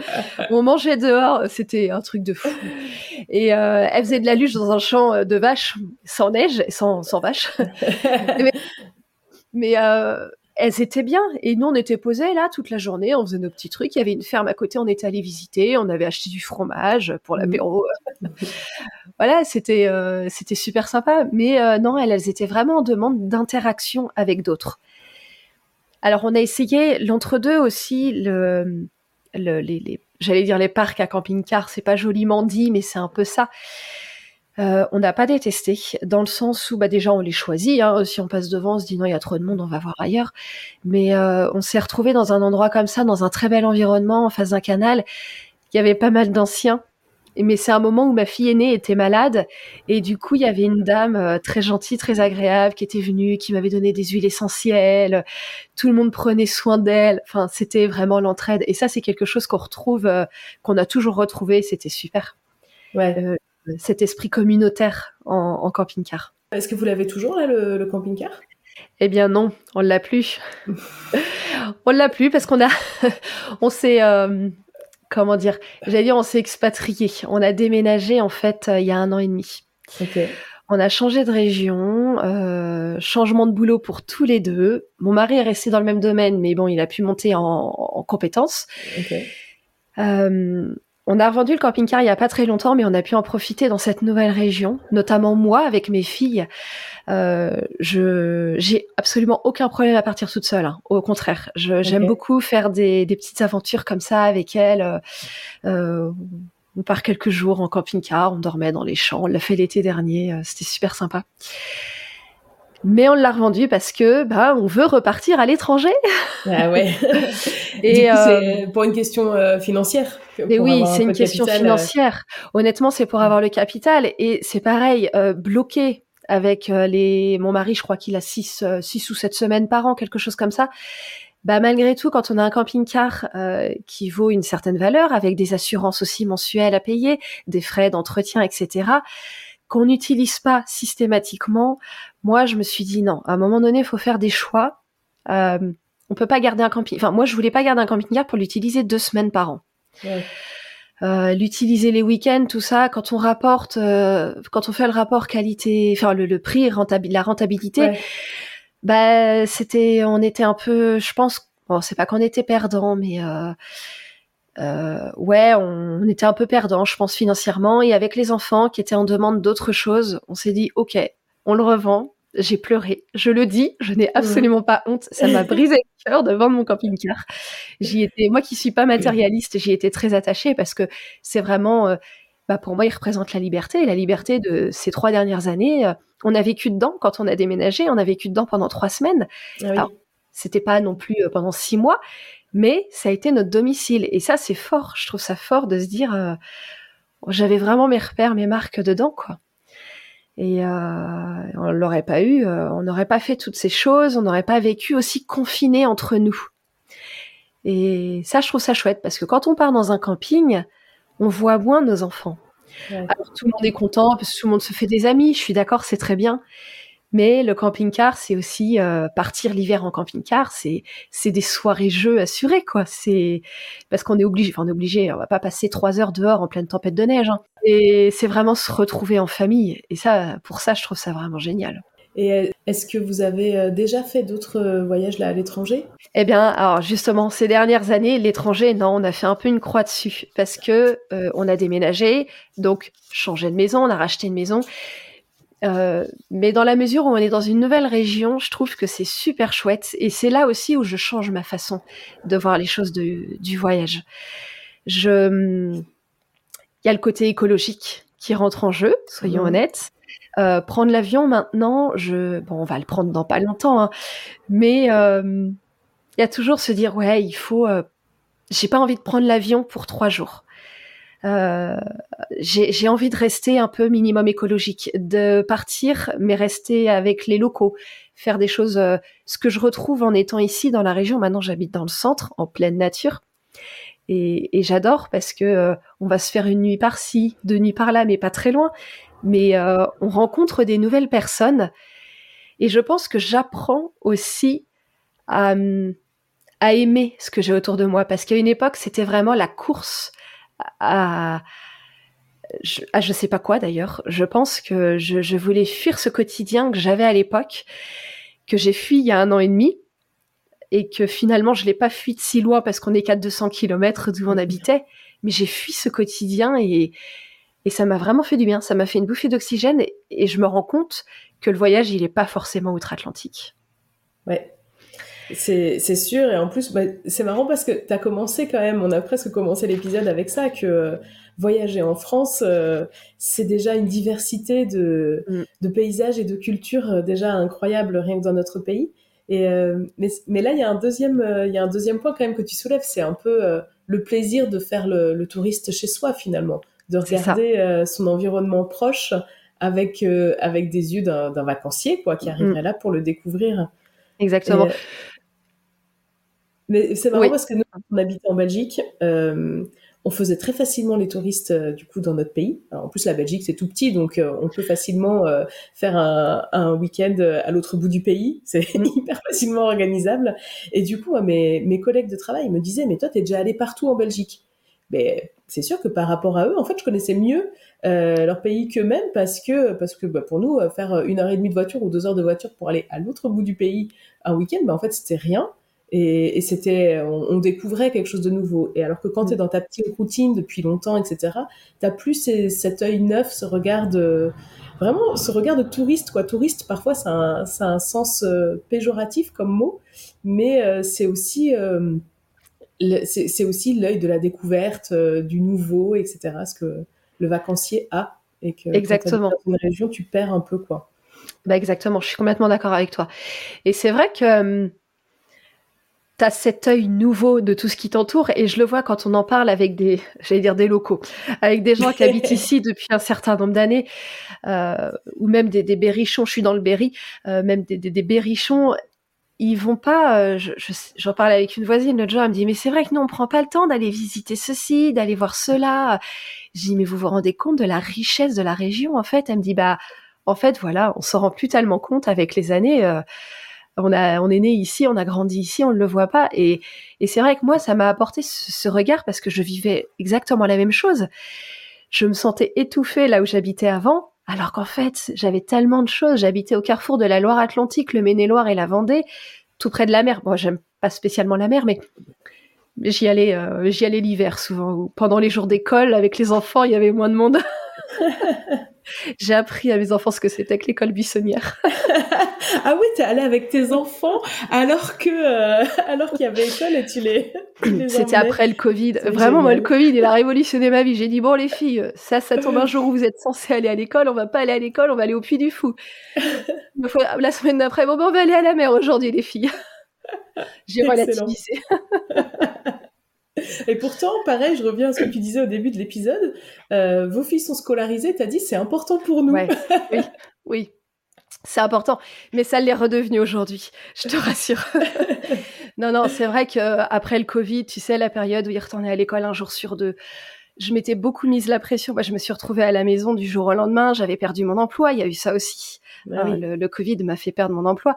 on mangeait dehors. C'était un truc de fou. Et elle faisait de la luge dans un champ de vaches sans neige, sans, sans vaches. mais, mais elles étaient bien. Et nous, on était posés là toute la journée, on faisait nos petits trucs. Il y avait une ferme à côté, on était allé visiter, on avait acheté du fromage pour l'apéro. voilà, c'était euh, c'était super sympa. Mais euh, non, elles, elles étaient vraiment en demande d'interaction avec d'autres. Alors, on a essayé l'entre-deux aussi, le, le les, les j'allais dire les parcs à camping-car, c'est pas joliment dit, mais c'est un peu ça. Euh, on n'a pas détesté, dans le sens où bah, déjà on les choisit. Hein. Si on passe devant, on se dit non, il y a trop de monde, on va voir ailleurs. Mais euh, on s'est retrouvé dans un endroit comme ça, dans un très bel environnement, en face d'un canal. Il y avait pas mal d'anciens. Mais c'est un moment où ma fille aînée était malade et du coup il y avait une dame euh, très gentille, très agréable qui était venue, qui m'avait donné des huiles essentielles. Tout le monde prenait soin d'elle. Enfin c'était vraiment l'entraide et ça c'est quelque chose qu'on retrouve, qu'on a toujours retrouvé. C'était super. Ouais cet esprit communautaire en, camping-car. Est-ce que vous l'avez toujours là le, camping-car? Eh bien non, on l'a plus. on l'a plus parce qu'on a, on s'est, euh, comment dire, j'allais dire, on s'est expatrié. On a déménagé en fait euh, il y a un an et demi. On a changé de région, euh, changement de boulot pour tous les deux. Mon mari est resté dans le même domaine, mais bon, il a pu monter en, en compétences. On a revendu le camping-car il y a pas très longtemps, mais on a pu en profiter dans cette nouvelle région, notamment moi avec mes filles. Euh, je j'ai absolument aucun problème à partir toute seule. Hein. Au contraire, j'aime beaucoup faire des, petites aventures comme ça avec elles. Euh, on part quelques jours en camping-car, on dormait dans les champs. On l'a fait l'été dernier, euh, c'était super sympa mais on l'a revendu parce que bah on veut repartir à l'étranger. Ah ouais. et euh, c'est pour une question euh, financière. Mais oui, c'est une question euh. financière. Honnêtement, c'est pour avoir le capital et c'est pareil, bloqué avec les. Mon mari, je crois qu'il a six, six ou sept semaines par an, quelque chose comme ça. Bah malgré tout, quand on a un camping-car qui vaut une certaine valeur, avec des assurances aussi mensuelles à payer, des frais d'entretien, etc qu'on n'utilise pas systématiquement, moi je me suis dit non, à un moment donné, il faut faire des choix. Euh, on peut pas garder un camping. Enfin, moi je voulais pas garder un camping-car pour l'utiliser deux semaines par an. Euh, l'utiliser les week-ends, tout ça, quand on rapporte, euh, quand on fait le rapport qualité, enfin le, prix, la rentabilité, bah c'était, on était un peu, je pense, bon c'est pas qu'on était perdant, mais euh, ouais, on, était un peu perdant, je pense, financièrement. Et avec les enfants qui étaient en demande d'autres choses, on s'est dit, OK, on le revend. J'ai pleuré. Je le dis, je n'ai absolument pas honte. Ça m'a brisé le cœur de vendre mon camping-car. J'y étais, moi qui suis pas matérialiste, j'y étais très attachée parce que c'est vraiment, euh, bah pour moi, il représente la liberté. Et la liberté de ces trois dernières années, euh, on a vécu dedans quand on a déménagé. On a vécu dedans pendant trois semaines. Ah c'était pas non plus pendant six mois, mais ça a été notre domicile. Et ça, c'est fort. Je trouve ça fort de se dire, euh, j'avais vraiment mes repères, mes marques dedans, quoi. Et euh, on l'aurait pas eu, euh, on n'aurait pas fait toutes ces choses, on n'aurait pas vécu aussi confiné entre nous. Et ça, je trouve ça chouette parce que quand on part dans un camping, on voit moins nos enfants. Alors tout le monde est content parce que tout le monde se fait des amis. Je suis d'accord, c'est très bien. Mais le camping-car, c'est aussi euh, partir l'hiver en camping-car, c'est c'est des soirées jeux assurées quoi. C'est parce qu'on est obligé, enfin on est obligé, on va pas passer trois heures dehors en pleine tempête de neige. Hein. Et c'est vraiment se retrouver en famille. Et ça, pour ça, je trouve ça vraiment génial. Et euh, est-ce que vous avez euh, déjà fait d'autres voyages là à l'étranger? Eh bien, alors justement, ces dernières années, l'étranger, non, on a fait un peu une croix dessus parce que on a déménagé, donc changé de maison, on a racheté une maison euh, mais dans la mesure où on est dans une nouvelle région, je trouve que c'est super chouette. Et c'est là aussi où je change ma façon de voir les choses de, du voyage. Je, il y a le côté écologique qui rentre en jeu, soyons mmh. honnêtes. Euh, prendre l'avion maintenant, je, bon, on va le prendre dans pas longtemps, hein, mais euh, il y a toujours se dire ouais, il faut. Euh, j'ai pas envie de prendre l'avion pour trois jours. Euh, j'ai envie de rester un peu minimum écologique, de partir, mais rester avec les locaux, faire des choses. Euh, ce que je retrouve en étant ici dans la région. Maintenant, j'habite dans le centre, en pleine nature. Et, et j'adore parce que euh, on va se faire une nuit par-ci, deux nuits par-là, mais pas très loin. Mais on rencontre des nouvelles personnes. Et je pense que j'apprends aussi à, à aimer ce que j'ai autour de moi. Parce qu'à une époque, c'était vraiment la course à, je, je sais pas quoi d'ailleurs. Je pense que je, voulais fuir ce quotidien que j'avais à l'époque, que j'ai fui il y a un an et demi, et que finalement je l'ai pas fui de si loin parce qu'on est qu'à 200 km d'où on habitait, mais j'ai fui ce quotidien et, et ça m'a vraiment fait du bien. Ça m'a fait une bouffée d'oxygène et, et, je me rends compte que le voyage il est pas forcément outre-Atlantique. Ouais. C'est sûr, et en plus, bah, c'est marrant parce que tu as commencé quand même, on a presque commencé l'épisode avec ça, que euh, voyager en France, euh, c'est déjà une diversité de, mm. de, paysages et de cultures euh, déjà incroyable rien que dans notre pays. Et, mais, mais, là, il y, a un deuxième, il y a un deuxième point quand même que tu soulèves, c'est un peu le plaisir de faire le, le, touriste chez soi finalement, de regarder son environnement proche avec, avec des yeux d'un vacancier quoi, qui mm. arriverait là pour le découvrir. Exactement. Mais c'est marrant parce que nous, on habitait en Belgique, euh, on faisait très facilement les touristes euh, du coup dans notre pays. en plus, la Belgique c'est tout petit, donc euh, on peut facilement faire un, un week-end à l'autre bout du pays. C'est mm. hyper facilement organisable. Et du coup, mes, mes collègues de travail me disaient, mais toi, t'es déjà allé partout en Belgique. Mais c'est sûr que par rapport à eux, en fait, je connaissais mieux leur pays qu'eux-mêmes parce que parce que bah, pour nous, faire une heure et demie de voiture ou deux heures de voiture pour aller à l'autre bout du pays un week-end, bah, en fait, c'était rien. Et, c'était, on, découvrait quelque chose de nouveau. Et alors que quand tu es mm. dans ta petite routine depuis longtemps, etc., t'as plus cet œil neuf, ce regard de, vraiment, ce regard de touriste, quoi. Touriste, parfois, ça a un, sens euh, péjoratif comme mot, mais euh, c'est aussi, euh, c'est aussi l'œil de la découverte, du nouveau, etc., ce que le vacancier a. Et que exactement. dans une région, tu perds un peu, quoi. Bah exactement, je suis complètement d'accord avec toi. Et c'est vrai que tu as cet œil nouveau de tout ce qui t'entoure et je le vois quand on en parle avec des, j'allais dire des locaux, avec des gens qui habitent ici depuis un certain nombre d'années, euh, ou même des, des berrichons, je suis dans le Berry, euh, même des, des, des berrichons, ils vont pas, euh, j'en je, parlais avec une voisine l'autre jour, elle me dit, mais c'est vrai que nous, on prend pas le temps d'aller visiter ceci, d'aller voir cela. Je dis, mais vous vous rendez compte de la richesse de la région, en fait? Elle me dit, bah, en fait, voilà, on s'en rend plus tellement compte avec les années. On a, on est né ici, on a grandi ici, on ne le voit pas. Et, et c'est vrai que moi, ça m'a apporté ce, regard parce que je vivais exactement la même chose. Je me sentais étouffée là où j'habitais avant, alors qu'en fait, j'avais tellement de choses. J'habitais au carrefour de la Loire-Atlantique, le Maine-et-Loire et la Vendée, tout près de la mer. Bon, j'aime pas spécialement la mer, mais j'y allais, euh, j'y allais l'hiver souvent. Pendant les jours d'école, avec les enfants, il y avait moins de monde. J'ai appris à mes enfants ce que c'était que l'école buissonnière. ah oui, t'es allé avec tes enfants alors que euh, alors qu'il y avait école et tu les. c'était après le Covid. Vraiment, moi, le Covid, il a révolutionné ma vie. J'ai dit bon, les filles, ça, ça tombe un jour où vous êtes censées aller à l'école. On va pas aller à l'école, on va aller au Puy du Fou. La semaine d'après, bon, bon, on va aller à la mer aujourd'hui, les filles. J'ai relativisé. Et pourtant, pareil, je reviens à ce que tu disais au début de l'épisode. Euh, vos filles sont scolarisées, tu as dit c'est important pour nous. oui, oui. C'est important, mais ça l'est redevenu aujourd'hui, je te rassure. non, non, c'est vrai qu'après le Covid, tu sais, la période où ils retournaient à l'école un jour sur deux, je m'étais beaucoup mise la pression. Moi, je me suis retrouvée à la maison du jour au lendemain, j'avais perdu mon emploi, il y a eu ça aussi. Bah le, Covid m'a fait perdre mon emploi.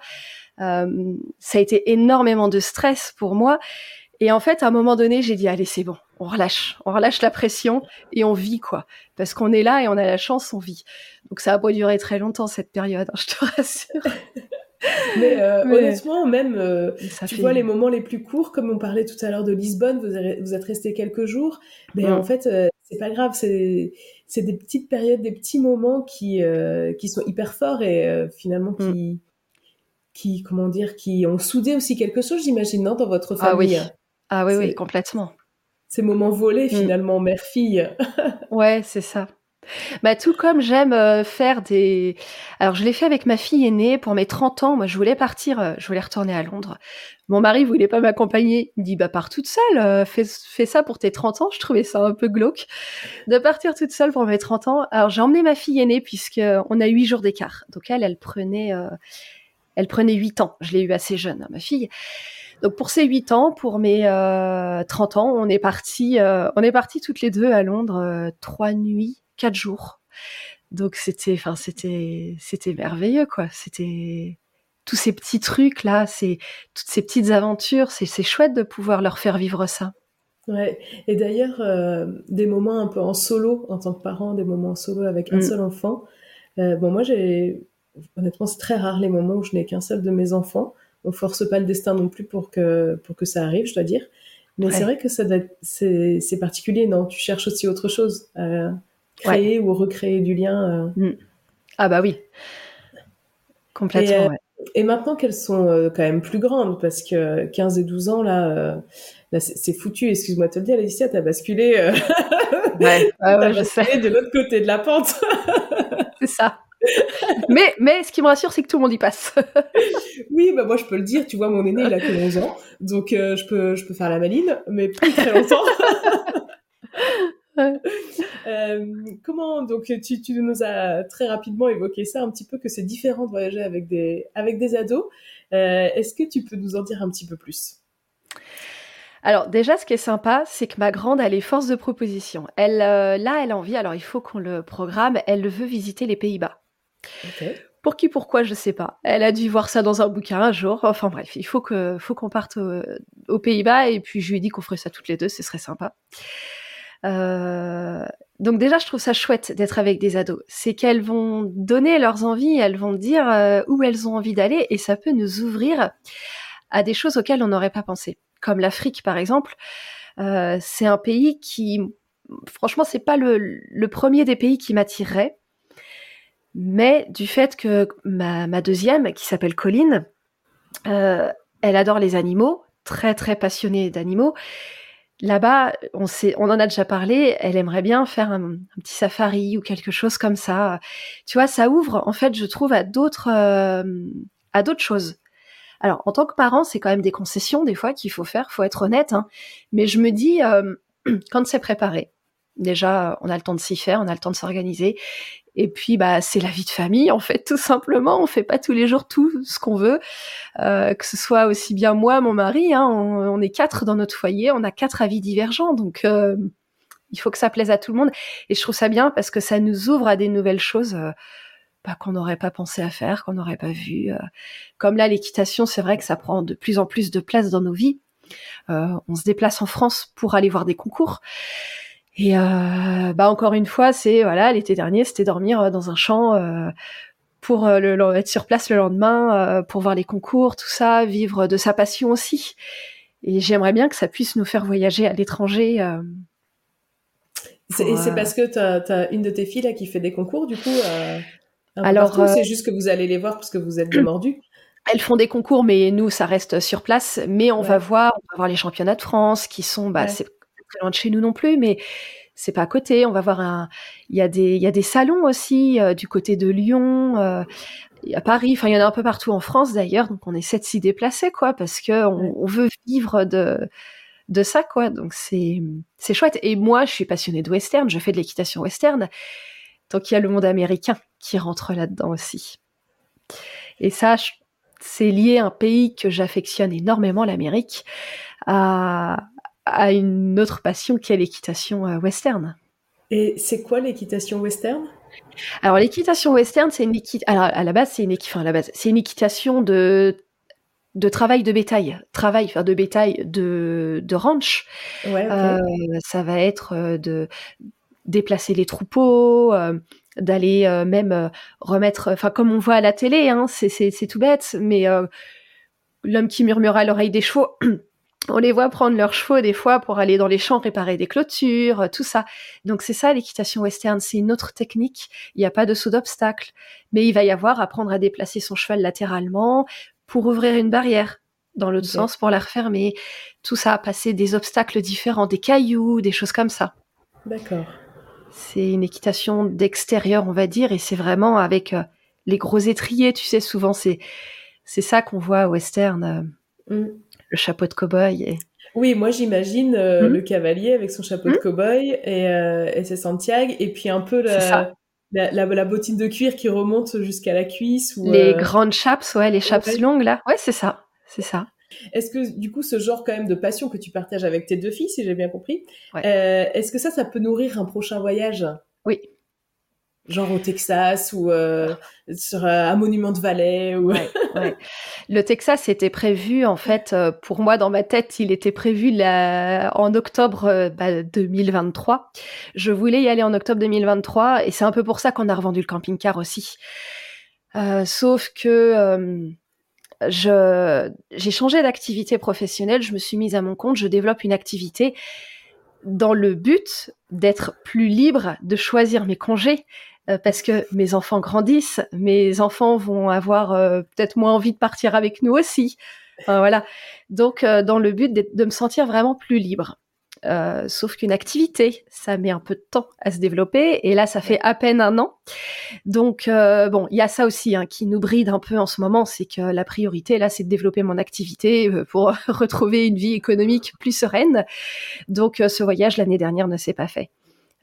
Euh, ça a été énormément de stress pour moi. Et en fait, à un moment donné, j'ai dit allez, c'est bon, on relâche, on relâche la pression et on vit quoi, parce qu'on est là et on a la chance, on vit. Donc ça a pas duré très longtemps cette période, hein, je te rassure. Mais, euh, honnêtement, même, euh, tu vois, les moments les plus courts, comme on parlait tout à l'heure de Lisbonne, vous, vous êtes resté quelques jours, mais en fait, euh, c'est pas grave, c'est des petites périodes, des petits moments qui qui sont hyper forts et finalement qui mm. qui comment dire, qui ont soudé aussi quelque chose, j'imagine, non, dans votre famille. Ah oui. Ah oui, oui, complètement. Ces moments volés, mm. finalement, mère-fille. ouais, c'est ça. Bah, tout comme j'aime euh, faire des... Alors, je l'ai fait avec ma fille aînée pour mes 30 ans. Moi, je voulais partir, euh, je voulais retourner à Londres. Mon mari voulait pas m'accompagner. Il dit, bah, pars toute seule, euh, fais, fais, ça pour tes 30 ans. Je trouvais ça un peu glauque de partir toute seule pour mes 30 ans. Alors, j'ai emmené ma fille aînée puisque on a 8 jours d'écart. Donc, elle, elle prenait, elle prenait 8 ans. Je l'ai eu assez jeune, hein, ma fille. Donc pour ces 8 ans, pour mes euh, 30 ans, on est parti, euh, on est parti toutes les deux à Londres euh, trois nuits, quatre jours. Donc c'était, enfin c'était, c'était merveilleux quoi. C'était tous ces petits trucs là, c'est toutes ces petites aventures, c'est c'est chouette de pouvoir leur faire vivre ça. Ouais. Et d'ailleurs, euh, des moments un peu en solo en tant que parent, des moments en solo avec un mm. seul enfant. bon, moi j'ai honnêtement, c'est très rare les moments où je n'ai qu'un seul de mes enfants on force pas le destin non plus pour que pour que ça arrive, je dois dire. Mais c'est vrai que ça c'est c'est particulier, non? Tu cherches aussi autre chose, à créer ou recréer du lien. Euh. Mm. Ah bah oui, complètement. Euh, et maintenant qu'elles sont quand même plus grandes, parce que 15 et 12 ans, là, là c'est foutu, excuse-moi de te le dire, Laetitia, t'as basculé, ouais, ouais, je sais. de l'autre côté de la pente. c'est ça. Mais, mais ce qui me rassure, c'est que tout le monde y passe. oui, bah moi je peux le dire, tu vois, mon aîné il a que 11 ans, donc euh, je, peux, je peux faire la maline, mais plus très longtemps. Euh, comment donc tu, tu, nous as très rapidement évoqué ça un petit peu que c'est différent de voyager avec des avec des ados. Euh, est-ce que tu peux nous en dire un petit peu plus? Alors déjà, ce qui est sympa, c'est que ma grande, elle est force de proposition. Elle, là, elle a envie. Alors il faut qu'on le programme. Elle veut visiter les Pays-Bas. Pour qui, pourquoi, je sais pas. Elle a dû voir ça dans un bouquin un jour. Enfin bref, il faut faut qu'on parte aux Pays-Bas et puis je lui ai dit qu'on ferait ça toutes les deux, ce serait sympa. Euh, donc déjà, je trouve ça chouette d'être avec des ados. C'est qu'elles vont donner leurs envies, elles vont dire euh, où elles ont envie d'aller et ça peut nous ouvrir à des choses auxquelles on n'aurait pas pensé. Comme l'Afrique, par exemple. Euh, c'est un pays qui, franchement, c'est pas le, le premier des pays qui m'attirerait mais du fait que ma, deuxième, qui s'appelle Colline, euh, elle adore les animaux, très très passionnée d'animaux. Là-bas, on, on en a déjà parlé, elle aimerait bien faire un, petit safari ou quelque chose comme ça. Tu vois, ça ouvre, en fait, je trouve, à d'autres, euh, à d'autres choses. Alors, en tant que parent, c'est quand même des concessions des fois qu'il faut faire, faut être honnête. Hein. Mais je me dis, euh, quand c'est préparé, déjà, on a le temps de s'y faire, on a le temps de s'organiser. Et puis, bah, c'est la vie de famille, en fait, tout simplement. On fait pas tous les jours tout ce qu'on veut, euh, que ce soit aussi bien moi, mon mari. Hein, on, est quatre dans notre foyer, on a quatre avis divergents, donc euh, il faut que ça plaise à tout le monde. Et je trouve ça bien parce que ça nous ouvre à des nouvelles choses. Euh, bah, qu'on n'aurait pas pensé à faire, qu'on n'aurait pas vu. Comme là, l'équitation, c'est vrai que ça prend de plus en plus de place dans nos vies. on se déplace en France pour aller voir des concours. Et euh, bah encore une fois, c'est voilà, l'été dernier, c'était dormir euh, dans un champ euh, pour le, être sur place le lendemain, pour voir les concours, tout ça, vivre de sa passion aussi. Et j'aimerais bien que ça puisse nous faire voyager à l'étranger. et c'est parce que tu as, une de tes filles là qui fait des concours, du coup. Alors, c'est juste que vous allez les voir parce que vous êtes mordus? Elles font des concours, mais nous, ça reste sur place. Mais on va voir, on va voir les championnats de France qui sont, bah, c'est très loin de chez nous non plus, mais c'est pas à côté. On va voir un. Il y a des, il y a des salons aussi euh, du côté de Lyon, euh, à Paris. Enfin, il y en a un peu partout en France d'ailleurs. Donc, on essaie de s'y déplacer, quoi, parce que on, veut vivre de de ça, quoi. Donc, c'est c'est chouette. Et moi, je suis passionnée de western. Je fais de l'équitation western. Donc, il y a le monde américain qui rentre là-dedans aussi. Et ça, c'est lié à un pays que j'affectionne énormément, l'Amérique, à, à une autre passion qui est l'équitation euh, western. Et c'est quoi l'équitation western? Alors l'équitation western, c'est une Alors à la base, c'est une enfin, à la base, c'est une équitation de de travail de bétail, travail enfin, de bétail de, de ranch. Ouais, euh, ça va être euh, de déplacer les troupeaux, d'aller même remettre, enfin comme on voit à la télé, hein, c'est tout bête, mais l'homme qui murmure à l'oreille des chevaux, on les voit prendre leurs chevaux des fois pour aller dans les champs réparer des clôtures, euh, tout ça. Donc c'est ça l'équitation western, c'est une autre technique. Il n'y a pas de saut d'obstacle, mais il va y avoir apprendre à déplacer son cheval latéralement pour ouvrir une barrière dans l'autre sens pour la refermer. Tout ça, passer des obstacles différents, des cailloux, des choses comme ça. D'accord. C'est une équitation d'extérieur, on va dire, et c'est vraiment avec euh, les gros étriers, tu sais, souvent c'est c'est ça qu'on voit au western. Euh. Mm le chapeau de cow-boy. Et... Oui, moi j'imagine euh, hmm le cavalier avec son chapeau de hmm cow-boy et, euh, et ses Santiago, et puis un peu la, la, bottine de cuir qui remonte jusqu'à la cuisse. Ou, les euh, grandes chapes, ouais, les chapes longues là. Ouais, c'est ça, c'est ça. Est-ce que du coup ce genre quand même de passion que tu partages avec tes deux filles, si j'ai bien compris, est-ce que ça, ça peut nourrir un prochain voyage? Oui, genre au Texas ou euh, sur euh, un monument de Valais ou le Texas était prévu en fait euh, pour moi dans ma tête il était prévu en octobre 2023 bah, je voulais y aller en octobre 2023 et c'est un peu pour ça qu'on a revendu le camping-car aussi. Sauf que je j'ai changé d'activité professionnelle je me suis mise à mon compte je développe une activité dans le but d'être plus libre de choisir mes congés parce que mes enfants grandissent, mes enfants vont avoir peut-être moins envie de partir avec nous aussi. voilà. Donc, dans le but de me sentir vraiment plus libre. Euh, sauf qu'une activité, ça met un peu de temps à se développer, et là, ça fait à peine un an. Donc, euh, bon, il y a ça aussi hein, qui nous bride un peu en ce moment, c'est que la priorité, là, c'est de développer mon activité euh, pour retrouver une vie économique plus sereine. Donc, ce voyage l'année dernière ne s'est pas fait.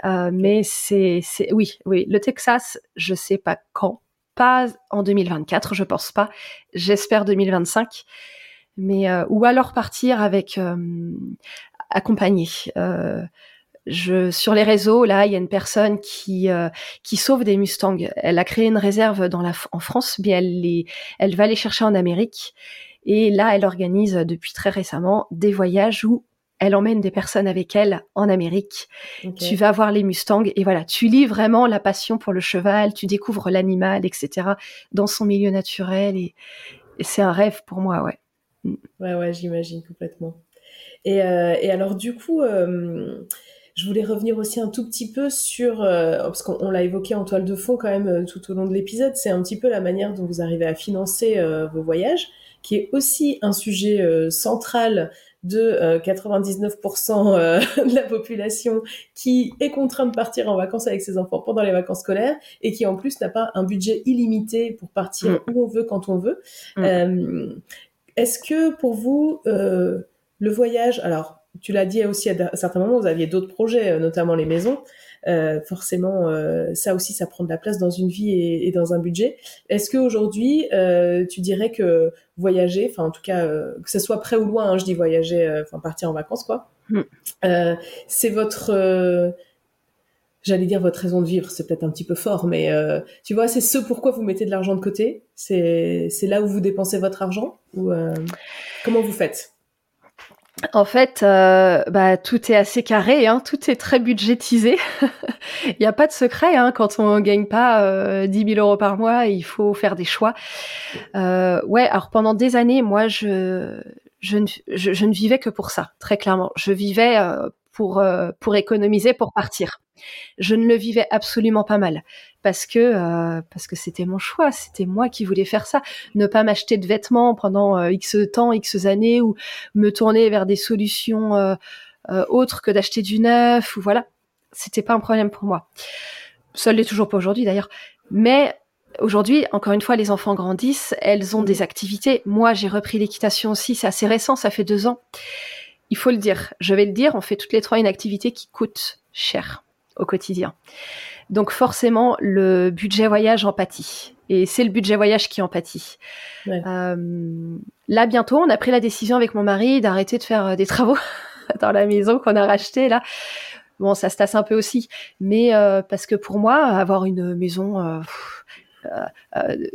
Mais c'est, oui, oui, le Texas, je sais pas quand, pas en 2024, je pense pas. J'espère 2025 mais ou alors partir avec. Euh, je, sur les réseaux, là, il y a une personne qui euh, qui sauve des Mustangs. Elle a créé une réserve dans la, en France, mais elle les, elle va les chercher en Amérique. Et là, elle organise depuis très récemment des voyages où elle emmène des personnes avec elle en Amérique. Tu vas voir les Mustangs et voilà, tu lis vraiment la passion pour le cheval, tu découvres l'animal, etc. dans son milieu naturel et, et c'est un rêve pour moi, ouais. Ouais, ouais, j'imagine complètement. Et, euh, et alors du coup, euh, je voulais revenir aussi un tout petit peu sur, euh, parce qu'on l'a évoqué en toile de fond quand même tout au long de l'épisode, c'est un petit peu la manière dont vous arrivez à financer vos voyages, qui est aussi un sujet central de 99% de la population qui est contrainte de partir en vacances avec ses enfants pendant les vacances scolaires et qui en plus n'a pas un budget illimité pour partir mm. où on veut quand on veut. Mm. Est-ce que pour vous, euh, le voyage, alors tu l'as dit aussi à certains moments, vous aviez d'autres projets, euh, notamment les maisons. Euh, forcément, euh, ça aussi, ça prend de la place dans une vie et, dans un budget. Est-ce qu'aujourd'hui, euh, tu dirais que voyager, enfin en tout cas, euh, que ce soit près ou loin, hein, je dis voyager, euh, enfin partir en vacances, quoi, mm. c'est votre j'allais dire votre raison de vivre, c'est peut-être un petit peu fort, mais euh, tu vois, c'est ce pourquoi vous mettez de l'argent de côté? C'est c'est là où vous dépensez votre argent? Ou euh, comment vous faites? En fait, euh, bah, tout est assez carré, hein, tout est très budgétisé. il n'y a pas de secret hein, quand on gagne pas euh, 10 000 euros par mois, il faut faire des choix. Euh, ouais, alors pendant des années, moi, je, je, ne, je, ne vivais que pour ça, très clairement. Je vivais euh, pour, euh, pour économiser, pour partir. Je ne le vivais absolument pas mal parce que euh, parce que c'était mon choix, c'était moi qui voulais faire ça, ne pas m'acheter de vêtements pendant euh, X temps, X années ou me tourner vers des solutions euh, autres que d'acheter du neuf ou voilà, c'était pas un problème pour moi. Ça l'est toujours pas aujourd'hui d'ailleurs, mais Aujourd'hui, encore une fois, les enfants grandissent, elles ont des activités. Moi, j'ai repris l'équitation aussi, c'est assez récent, ça fait deux ans. Il faut le dire, je vais le dire, on fait toutes les trois une activité qui coûte cher au quotidien. Donc forcément, le budget voyage en pâtit. Et c'est le budget voyage qui en pâtit. Euh, là, bientôt, on a pris la décision avec mon mari d'arrêter de faire euh, des travaux dans la maison qu'on a rachetée là. Bon, ça se tasse un peu aussi, mais euh, parce que pour moi, avoir une maison,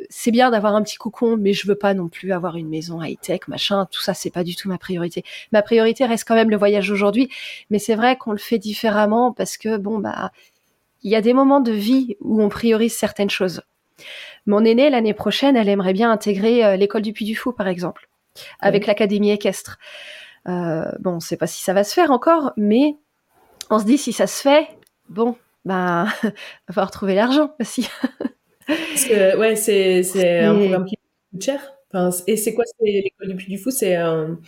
c'est bien d'avoir un petit cocon, mais je veux pas non plus avoir une maison high tech, machin. Tout ça, c'est pas du tout ma priorité. Ma priorité reste quand même le voyage aujourd'hui, mais c'est vrai qu'on le fait différemment parce que bon bah il y a des moments de vie où on priorise certaines choses. Mon aînée, l'année prochaine, elle aimerait bien intégrer euh, l'école du Puy du Fou, par exemple, avec l'académie équestre. Euh, bon, on ne sait pas si ça va se faire encore, mais on se dit si ça se fait, bon, ben, va falloir trouver l'argent aussi. Parce que, ouais, c'est un programme qui coûte cher. et c'est quoi l'école du Puy du Fou? C'est un,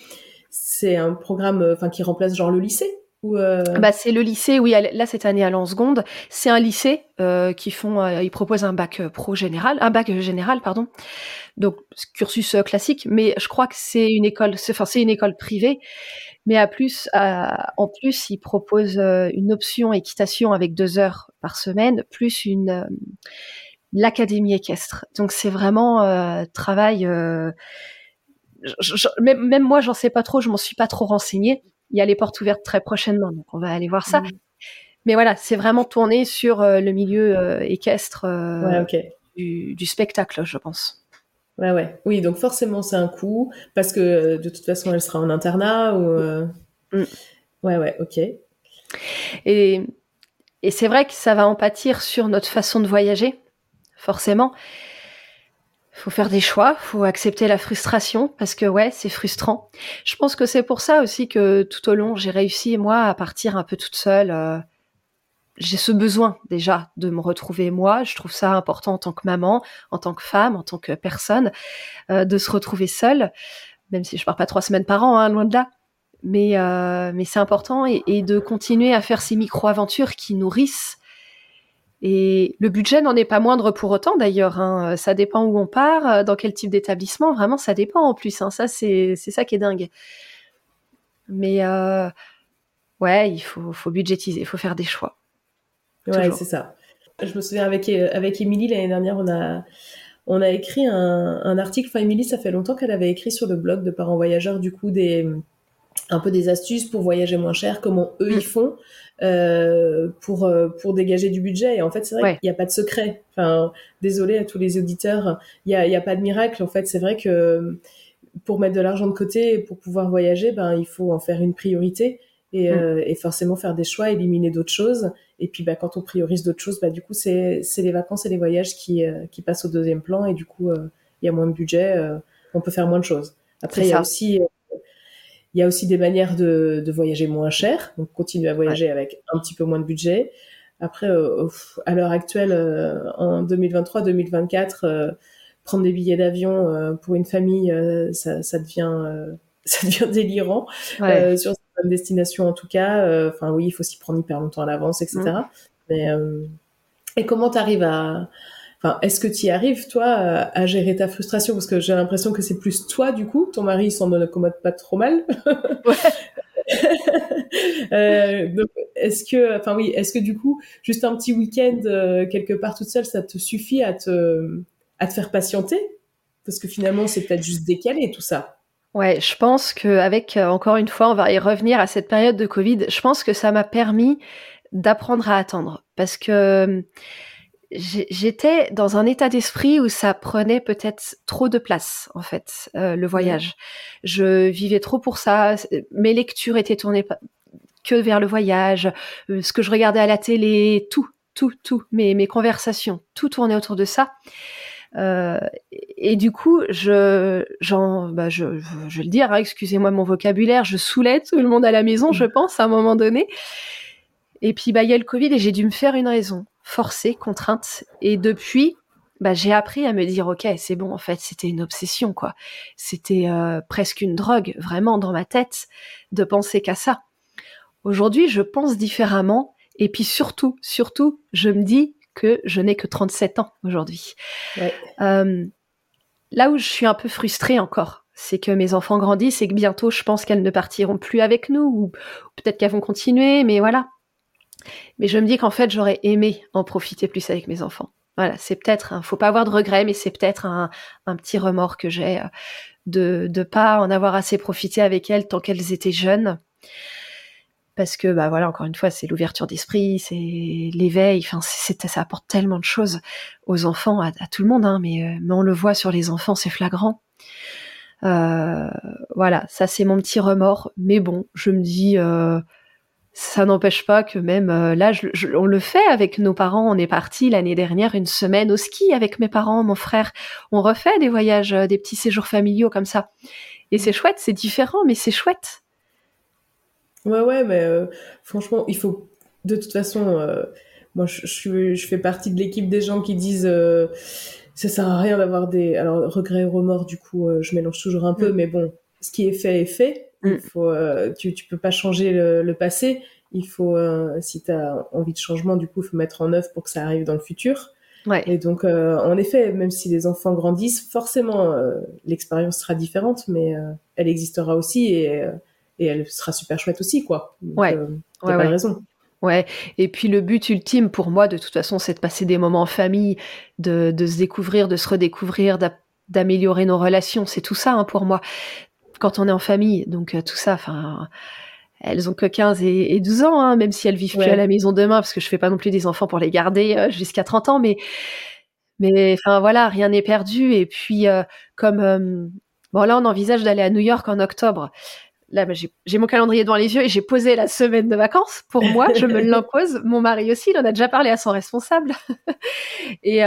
c'est un programme, enfin, qui remplace genre le lycée? Euh, bah, c'est le lycée, oui, là cette année à seconde. C'est un lycée euh, qui font, euh, ils proposent un bac pro général, un bac général, pardon. Donc cursus classique, mais je crois que c'est une école, enfin c'est une école privée, mais à plus, en plus ils proposent une option équitation avec deux heures par semaine, plus une l'académie équestre. Donc c'est vraiment travail. même, même moi, j'en sais pas trop, je m'en suis pas trop renseignée il y a les portes ouvertes très prochainement, donc on va aller voir ça. Mmh. Mais voilà, c'est vraiment tourné sur euh, le milieu euh, équestre euh, du, spectacle, je pense. Ouais, ouais. Oui, donc forcément, c'est un coût, parce que de toute façon, elle sera en internat ou. Mmh. Ouais, ouais, ok. Et, et c'est vrai que ça va en pâtir sur notre façon de voyager, forcément faut faire des choix, faut accepter la frustration parce que ouais, c'est frustrant. Je pense que c'est pour ça aussi que tout au long j'ai réussi moi à partir un peu toute seule. Euh, j'ai ce besoin déjà de me retrouver moi. Je trouve ça important en tant que maman, en tant que femme, en tant que personne, euh, de se retrouver seule, même si je pars pas trois semaines par an, hein, loin de là. Mais, euh, mais c'est important et, et, de continuer à faire ces micro-aventures qui nourrissent. Et le budget n'en est pas moindre pour autant d'ailleurs. Hein. Ça dépend où on part, dans quel type d'établissement. Vraiment, ça dépend en plus. Hein. Ça, c'est ça qui est dingue. Mais euh, ouais, il faut, faut budgétiser, il faut faire des choix. Ouais, c'est ça. Je me souviens avec avec Émilie l'année dernière, on a on a écrit un, un article. Enfin, Émilie, ça fait longtemps qu'elle avait écrit sur le blog de parents voyageurs du coup des un peu des astuces pour voyager moins cher, comment eux ils mm. font euh, pour euh, pour dégager du budget. Et en fait, c'est vrai qu'il n'y a pas de secret. Enfin, désolé à tous les auditeurs, il y a, y a pas de miracle. En fait, c'est vrai que pour mettre de l'argent de côté et pour pouvoir voyager, ben il faut en faire une priorité et, mm. euh, et forcément faire des choix, éliminer d'autres choses. Et puis, bah, quand on priorise d'autres choses, bah, du coup, c'est les vacances et les voyages qui, euh, qui passent au deuxième plan. Et du coup, euh, il y a moins de budget, on peut faire moins de choses. Après, il y a aussi il y a aussi des manières de, de voyager moins cher, donc continuer à voyager avec un petit peu moins de budget. Après, à l'heure actuelle, en 2023-2024, prendre des billets d'avion pour une famille, ça, ça, devient ça devient délirant ouais. sur certaines destinations en tout cas. Enfin oui, il faut s'y prendre hyper longtemps à l'avance, etc. Mmh. Mais et comment tu arrives à Enfin, est-ce que tu y arrives, toi, à, gérer ta frustration? Parce que j'ai l'impression que c'est plus toi, du coup. Ton mari, s'en accommode pas trop mal. Ouais. euh, donc, est-ce que, enfin oui, est-ce que du coup, juste un petit week-end euh, quelque part toute seule, ça te suffit à te, à te faire patienter? Parce que finalement, c'est peut-être juste décalé tout ça. Ouais, je pense qu'avec, euh, encore une fois, on va y revenir à cette période de Covid. Je pense que ça m'a permis d'apprendre à attendre, parce que j'étais dans un état d'esprit où ça prenait peut-être trop de place en fait euh, le voyage. Je vivais trop pour ça. Mes lectures étaient tournées que vers le voyage. Euh, ce que je regardais à la télé, tout, tout, tout. Mes mes conversations, tout tournait autour de ça. Euh, et du coup, je, j'en, bah je, je, vais le dire, hein, excusez-moi mon vocabulaire, je saoulais tout le monde à la maison, je mmh. pense, à un moment donné. Et puis, bah, il y a le Covid et j'ai dû me faire une raison forcée, contrainte. Et depuis, bah, j'ai appris à me dire, ok, c'est bon, en fait, c'était une obsession, quoi. C'était euh, presque une drogue, vraiment, dans ma tête, de penser qu'à ça. Aujourd'hui, je pense différemment. Et puis surtout, surtout, je me dis que je n'ai que 37 ans aujourd'hui. Euh, là où je suis un peu frustrée encore, c'est que mes enfants grandissent et que bientôt, je pense qu'elles ne partiront plus avec nous, ou peut-être qu'elles vont continuer, mais voilà. Mais je me dis qu'en fait, j'aurais aimé en profiter plus avec mes enfants. Voilà, c'est peut-être, un, faut pas avoir de regrets, mais c'est peut-être un, petit remords que j'ai euh, de de pas en avoir assez profité avec elles tant qu'elles étaient jeunes. Parce que bah voilà, encore une fois, c'est l'ouverture d'esprit, c'est l'éveil. Enfin, ça apporte tellement de choses aux enfants, à, tout le monde, hein, mais euh, mais on le voit sur les enfants, c'est flagrant. Euh, voilà, ça c'est mon petit remords. Mais bon, je me dis. Ça n'empêche pas que même euh, là, on le fait avec nos parents. On est parti l'année dernière une semaine au ski avec mes parents, mon frère. On refait des voyages, euh, des petits séjours familiaux comme ça. Et c'est chouette, c'est différent, mais c'est chouette. Ouais, ouais, mais euh, franchement, il faut de toute façon. moi, je, je, je, fais partie de l'équipe des gens qui disent ça sert à rien d'avoir des alors regrets ou remords. Du coup, je mélange toujours un peu, mm. mais bon, ce qui est fait est fait. Il mm. faut, euh, tu, tu peux pas changer le, le passé. Il faut, euh, si tu as envie de changement, du coup, il faut mettre en œuvre pour que ça arrive dans le futur. Ouais. Et donc, euh, en effet, même si les enfants grandissent, forcément, l'expérience sera différente, mais elle existera aussi et, et elle sera super chouette aussi, quoi. Donc, ouais. T'as pas raison. Ouais, et puis le but ultime pour moi, de toute façon, c'est de passer des moments en famille, de, de se découvrir, de se redécouvrir, d'améliorer nos relations. C'est tout ça hein, pour moi quand on est en famille. Donc euh, tout ça, enfin, elles ont que 15 et, 12 ans, hein, même si elles vivent plus à la maison demain, parce que je fais pas non plus des enfants pour les garder euh, jusqu'à 30 ans, mais mais enfin voilà, rien n'est perdu. Et puis euh, comme bon là, on envisage d'aller à New York en octobre. Là, bah, j'ai mon calendrier devant les yeux et j'ai posé la semaine de vacances pour moi. Je me l'impose. Mon mari aussi, il en a déjà parlé à son responsable. et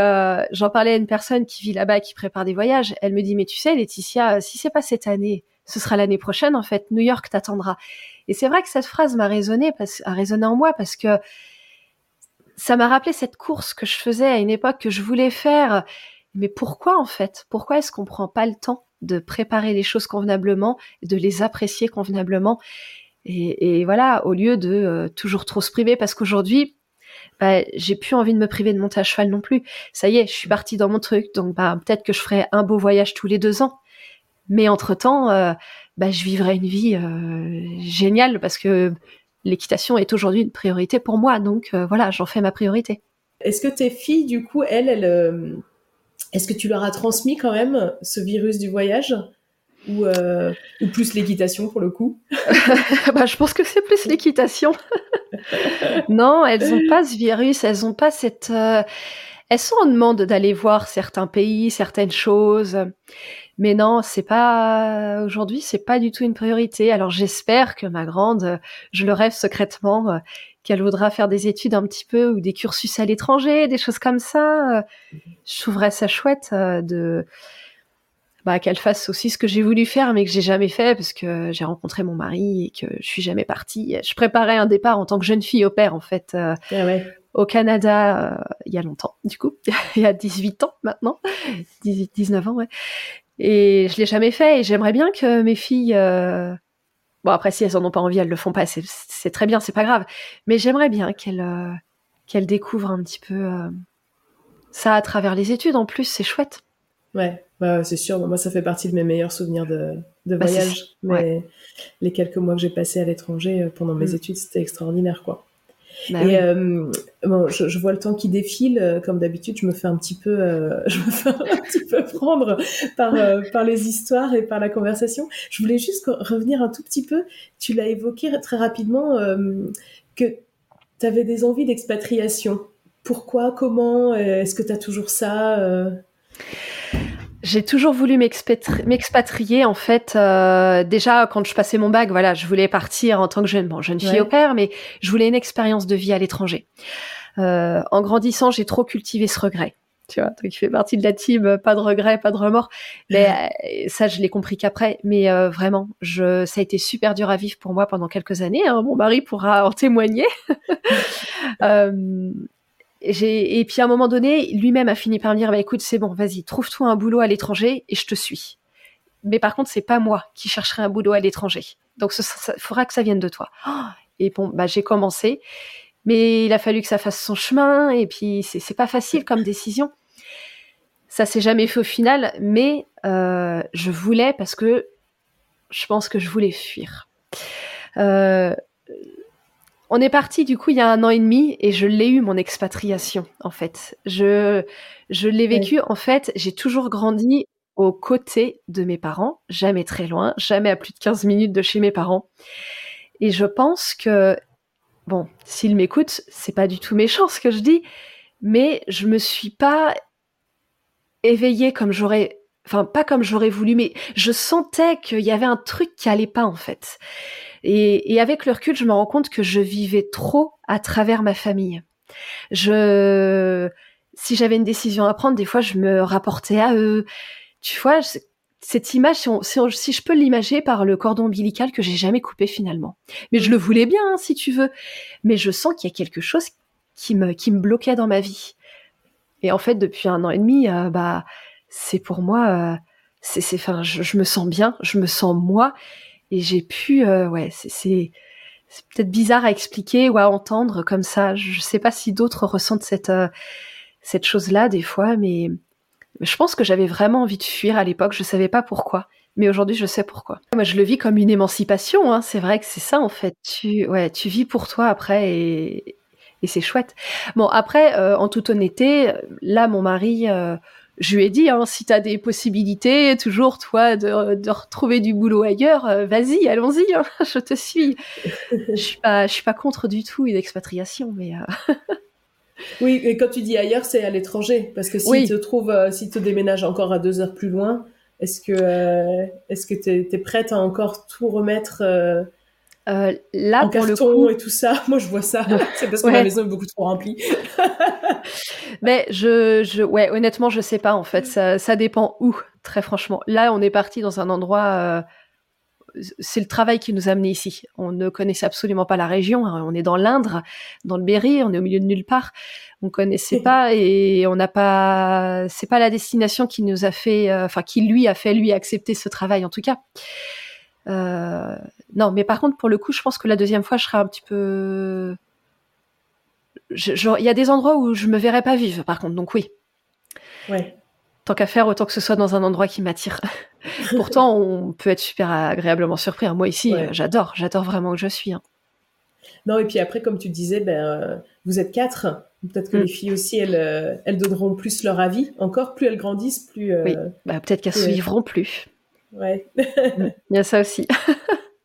j'en parlais à une personne qui vit là-bas, qui prépare des voyages. Elle me dit, mais tu sais, Laetitia, si c'est pas cette année, ce sera l'année prochaine en fait. New York t'attendra. Et c'est vrai que cette phrase m'a résonné, a résonné en moi parce que ça m'a rappelé cette course que je faisais à une époque que je voulais faire. Mais pourquoi en fait? Pourquoi est-ce qu'on prend pas le temps de préparer les choses convenablement, de les apprécier convenablement? Et, voilà, au lieu de euh, toujours trop se priver, parce qu'aujourd'hui, bah, j'ai plus envie de me priver de monter à cheval non plus. Ça y est, je suis partie dans mon truc, donc bah, peut-être que je ferai un beau voyage tous les deux ans. Mais entre-temps, euh, bah, je vivrai une vie euh, géniale parce que l'équitation est aujourd'hui une priorité pour moi. Donc euh, voilà, j'en fais ma priorité. Est-ce que tes filles, du coup, elles, elles est-ce que tu leur as transmis quand même ce virus du voyage ou, ou plus l'équitation pour le coup? Bah, Je pense que c'est plus l'équitation. non, elles n'ont pas ce virus, elles n'ont pas cette... elles sont en demande d'aller voir certains pays, certaines choses. Mais non, c'est pas aujourd'hui, c'est pas du tout une priorité. Alors j'espère que ma grande, je le rêve secrètement, euh, qu'elle voudra faire des études un petit peu ou des cursus à l'étranger, des choses comme ça. Je trouverais ça chouette euh, de bah, qu'elle fasse aussi ce que j'ai voulu faire mais que j'ai jamais fait parce que j'ai rencontré mon mari et que je suis jamais partie. Je préparais un départ en tant que jeune fille au père en fait. Euh, ah au Canada, il y a longtemps, du coup, il y a 18 ans maintenant, 18, 19 ans, ouais. Et je l'ai jamais fait et j'aimerais bien que mes filles euh... bon après si elles en ont pas envie, elles le font pas, c'est très bien, c'est pas grave, mais j'aimerais bien qu'elles euh... qu'elles découvrent un petit peu euh... ça à travers les études en plus, c'est chouette. Ouais, c'est sûr, moi ça fait partie de mes meilleurs souvenirs de, de bah, voyage, mais les quelques mois que j'ai passés à l'étranger pendant mes mm. études, c'était extraordinaire quoi. Bah et euh, bon, je, je, vois le temps qui défile, euh, comme d'habitude, je me fais un petit peu, euh, je me fais un petit peu prendre par euh, par les histoires et par la conversation. Je voulais juste revenir un tout petit peu. Tu l'as évoqué très rapidement que tu avais des envies d'expatriation. Pourquoi Comment Est-ce que tu as toujours ça j'ai toujours voulu m'expatrier en fait. Euh, déjà quand je passais mon bac, voilà, je voulais partir en tant que jeune, bon, jeune fille au père, mais je voulais une expérience de vie à l'étranger. Euh, en grandissant, j'ai trop cultivé ce regret. Tu vois, donc il fait partie de la team, pas de regret, pas de remords. Mais euh, ça, je l'ai compris qu'après. Mais euh, vraiment, je, ça a été super dur à vivre pour moi pendant quelques années. Hein. Mon mari pourra en témoigner. et puis à un moment donné, lui-même a fini par me dire bah, écoute, c'est bon, vas-y, trouve-toi un boulot à l'étranger et je te suis. Mais par contre, c'est pas moi qui chercherai un boulot à l'étranger. Donc, il faudra que ça vienne de toi. Et bon, bah, j'ai commencé, mais il a fallu que ça fasse son chemin. Et puis, c'est pas facile comme décision. Ça s'est jamais fait au final, mais euh, je voulais parce que je pense que je voulais fuir. Euh, on est parti du coup il y a un an et demi et je l'ai eu mon expatriation en fait. Je je l'ai vécu en fait, j'ai toujours grandi aux côtés de mes parents, jamais très loin, jamais à plus de 15 minutes de chez mes parents. Et je pense que bon, s'ils m'écoutent, c'est pas du tout méchant ce que je dis, mais je me suis pas éveillée comme j'aurais enfin pas comme j'aurais voulu mais je sentais qu'il y avait un truc qui allait pas en fait. Et, avec le recul, je me rends compte que je vivais trop à travers ma famille. Je, si j'avais une décision à prendre, des fois, je me rapportais à eux. Tu vois, cette image, si, je peux l'imager par le cordon ombilical que j'ai jamais coupé finalement. Mais je le voulais bien, hein, si tu veux. Mais je sens qu'il y a quelque chose qui me, qui me bloquait dans ma vie. Et en fait, depuis un an et demi, euh, bah, c'est pour moi, euh, c'est, enfin, je, je, me sens bien, je me sens moi, et j'ai pu, euh, ouais, c'est peut-être bizarre à expliquer ou à entendre comme ça. Je sais pas si d'autres ressentent cette euh, cette chose-là des fois, mais je pense que j'avais vraiment envie de fuir à l'époque. Je savais pas pourquoi, mais aujourd'hui je sais pourquoi. Moi, je le vis comme une émancipation. Hein. C'est vrai que c'est ça en fait. Tu, ouais, tu vis pour toi après et, et c'est chouette. Bon après, euh, en toute honnêteté, là mon mari je lui ai dit, hein, si tu as des possibilités, toujours toi, de, retrouver du boulot ailleurs, euh, vas-y, allons-y, hein, je te suis. je suis pas, je suis pas contre du tout une expatriation, mais. Euh, oui, et quand tu dis ailleurs, c'est à l'étranger, parce que si tu te trouves, euh, si tu déménages encore à deux heures plus loin, est-ce que, est-ce que tu es, prête à encore tout remettre euh, là, en pour le coup, et tout ça, moi je vois ça. C'est parce que ma maison est beaucoup trop remplie. Mais je, je, ouais, honnêtement, je sais pas en fait. Ça, ça dépend où, très franchement. Là, on est parti dans un endroit. Euh, c'est le travail qui nous a amenés ici. On ne connaissait absolument pas la région. Hein. On est dans l'Indre, dans le Berry, on est au milieu de nulle part. On connaissait pas et on n'a pas. C'est pas la destination qui nous a fait, euh, enfin qui lui a fait lui accepter ce travail en tout cas. Euh, non, mais par contre pour le coup, je pense que la deuxième fois, je serai un petit peu. Il y a des endroits où je me verrais pas vivre. Par contre, donc oui. Ouais tant qu'à faire, autant que ce soit dans un endroit qui m'attire. Pourtant, on peut être super agréablement surpris. Moi ici, j'adore, j'adore vraiment où je suis. Hein. Non, et puis après, comme tu disais, ben, euh, vous êtes quatre. Peut-être que mm. les filles aussi, elles, euh, elles donneront plus leur avis. Encore, plus elles grandissent, plus. Euh, oui, bah, peut-être qu'elles ne suivront plus. Ouais. Mm. Il y a ça aussi.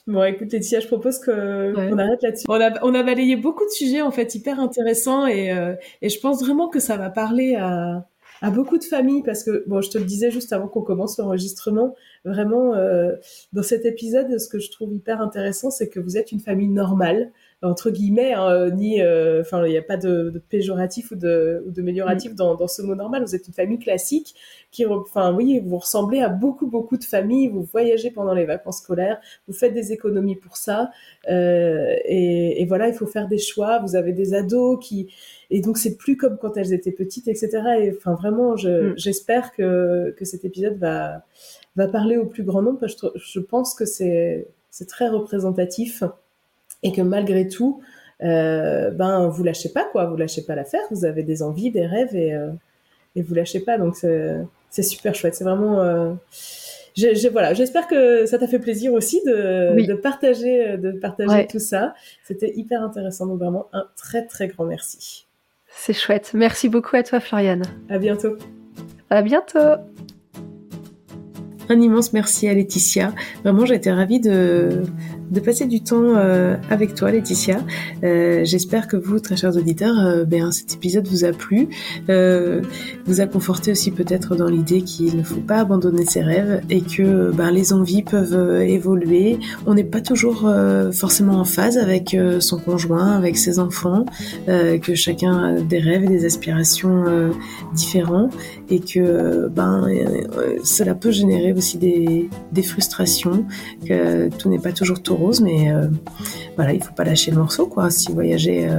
Bon, écoute, Laetitia, je propose qu'on arrête là-dessus. On a, on a balayé beaucoup de sujets, en fait, hyper intéressants et, et je pense vraiment que ça va parler à, à beaucoup de familles parce que bon, je te le disais juste avant qu'on commence l'enregistrement, vraiment euh, dans cet épisode, ce que je trouve hyper intéressant, c'est que vous êtes une famille normale entre guillemets, hein, ni, euh, enfin, il n'y a pas de, de, péjoratif ou de, ou de mélioratif mm. dans, dans, ce mot normal. Vous êtes une famille classique qui, enfin, oui, vous ressemblez à beaucoup, beaucoup de familles. Vous voyagez pendant les vacances scolaires, vous faites des économies pour ça, euh, et, et, voilà, il faut faire des choix. Vous avez des ados qui, et donc c'est plus comme quand elles étaient petites, etc. Et enfin, vraiment, mm. j'espère que, que cet épisode va, va parler au plus grand nombre parce que je pense que c'est, c'est très représentatif et que malgré tout, euh, ben vous lâchez pas quoi, vous lâchez pas l'affaire, vous avez des envies, des rêves et euh, et vous lâchez pas, donc c'est super chouette, c'est vraiment. Euh, voilà, j'espère que ça t'a fait plaisir aussi de, de partager, de partager tout ça. C'était hyper intéressant, donc vraiment un très très grand merci. C'est chouette. Merci beaucoup à toi, Floriane. À bientôt. À bientôt. Un immense merci à Laetitia. Vraiment, j'ai été ravie de, de passer du temps euh, avec toi, Laetitia. Euh, J'espère que vous, très chers auditeurs, euh, ben, cet épisode vous a plu, vous a conforté aussi peut-être dans l'idée qu'il ne faut pas abandonner ses rêves et que ben, les envies peuvent évoluer. On n'est pas toujours forcément en phase avec son conjoint, avec ses enfants, que chacun a des rêves et des aspirations différents et que ben cela peut générer aussi des, des frustrations, que tout n'est pas toujours tout rose, mais euh, voilà, il faut pas lâcher le morceau, quoi. Si voyager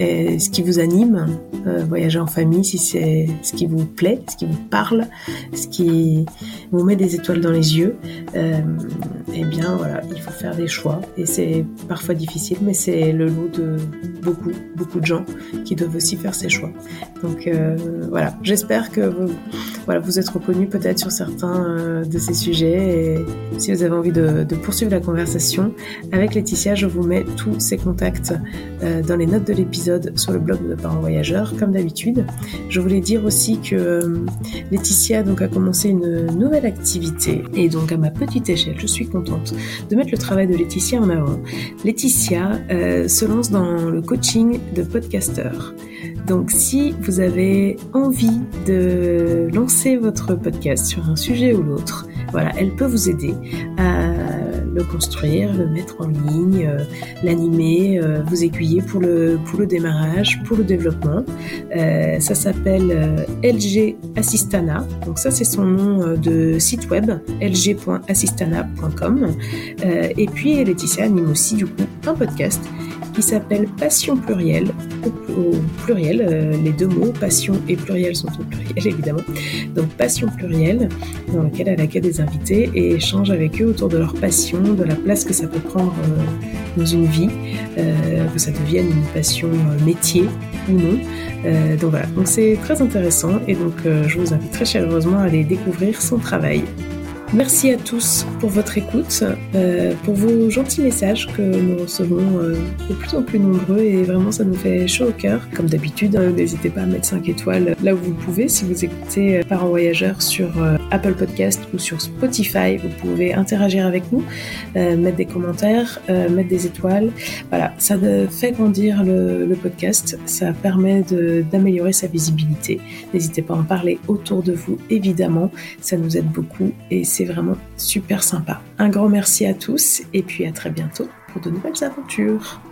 euh, est ce qui vous anime, euh, voyager en famille, si c'est ce qui vous plaît, ce qui vous parle, ce qui vous met des étoiles dans les yeux, eh bien voilà, il faut faire des choix. Et c'est parfois difficile, mais c'est le lot de beaucoup, beaucoup de gens qui doivent aussi faire ces choix. Donc voilà, j'espère que vous, voilà, vous êtes reconnus peut-être sur certains de ces sujets. Et si vous avez envie de, poursuivre la conversation, avec Laetitia. Je vous mets tous ses contacts euh, dans les notes de l'épisode sur le blog de Parents Voyageurs, comme d'habitude. Je voulais dire aussi que euh, Laetitia donc, a commencé une nouvelle activité et donc à ma petite échelle, je suis contente de mettre le travail de Laetitia en avant. Laetitia euh, se lance dans le coaching de podcasteurs. Donc si vous avez envie de lancer votre podcast sur un sujet ou l'autre, voilà, elle peut vous aider à le construire, le mettre en ligne, euh, l'animer, euh, vous aiguiller pour le, pour le démarrage, pour le développement. Euh, ça s'appelle LG Assistana. Donc ça c'est son nom de site web lg.assistana.com. et puis Laetitia anime aussi du coup un podcast s'appelle Passion pluriel, au, pluriel, euh, les deux mots, passion et pluriel sont au pluriel évidemment. Donc Passion pluriel, dans lequel elle accueille des invités et échange avec eux autour de leur passion, de la place que ça peut prendre euh, dans une vie, euh, que ça devienne une passion métier ou non. donc voilà, donc c'est très intéressant et donc je vous invite très chaleureusement à aller découvrir son travail. Merci à tous pour votre écoute, euh, pour vos gentils messages que nous recevons euh, de plus en plus nombreux et vraiment ça nous fait chaud au cœur. Comme d'habitude, euh, n'hésitez pas à mettre 5 étoiles là où vous pouvez. Si vous écoutez Parents Voyageurs sur Apple Podcast ou sur Spotify, vous pouvez interagir avec nous, mettre des commentaires, mettre des étoiles. Voilà, ça fait grandir le, le podcast, ça permet d'améliorer sa visibilité. N'hésitez pas à en parler autour de vous, évidemment, ça nous aide beaucoup et c'est vraiment super sympa. Un grand merci à tous et puis à très bientôt pour de nouvelles aventures.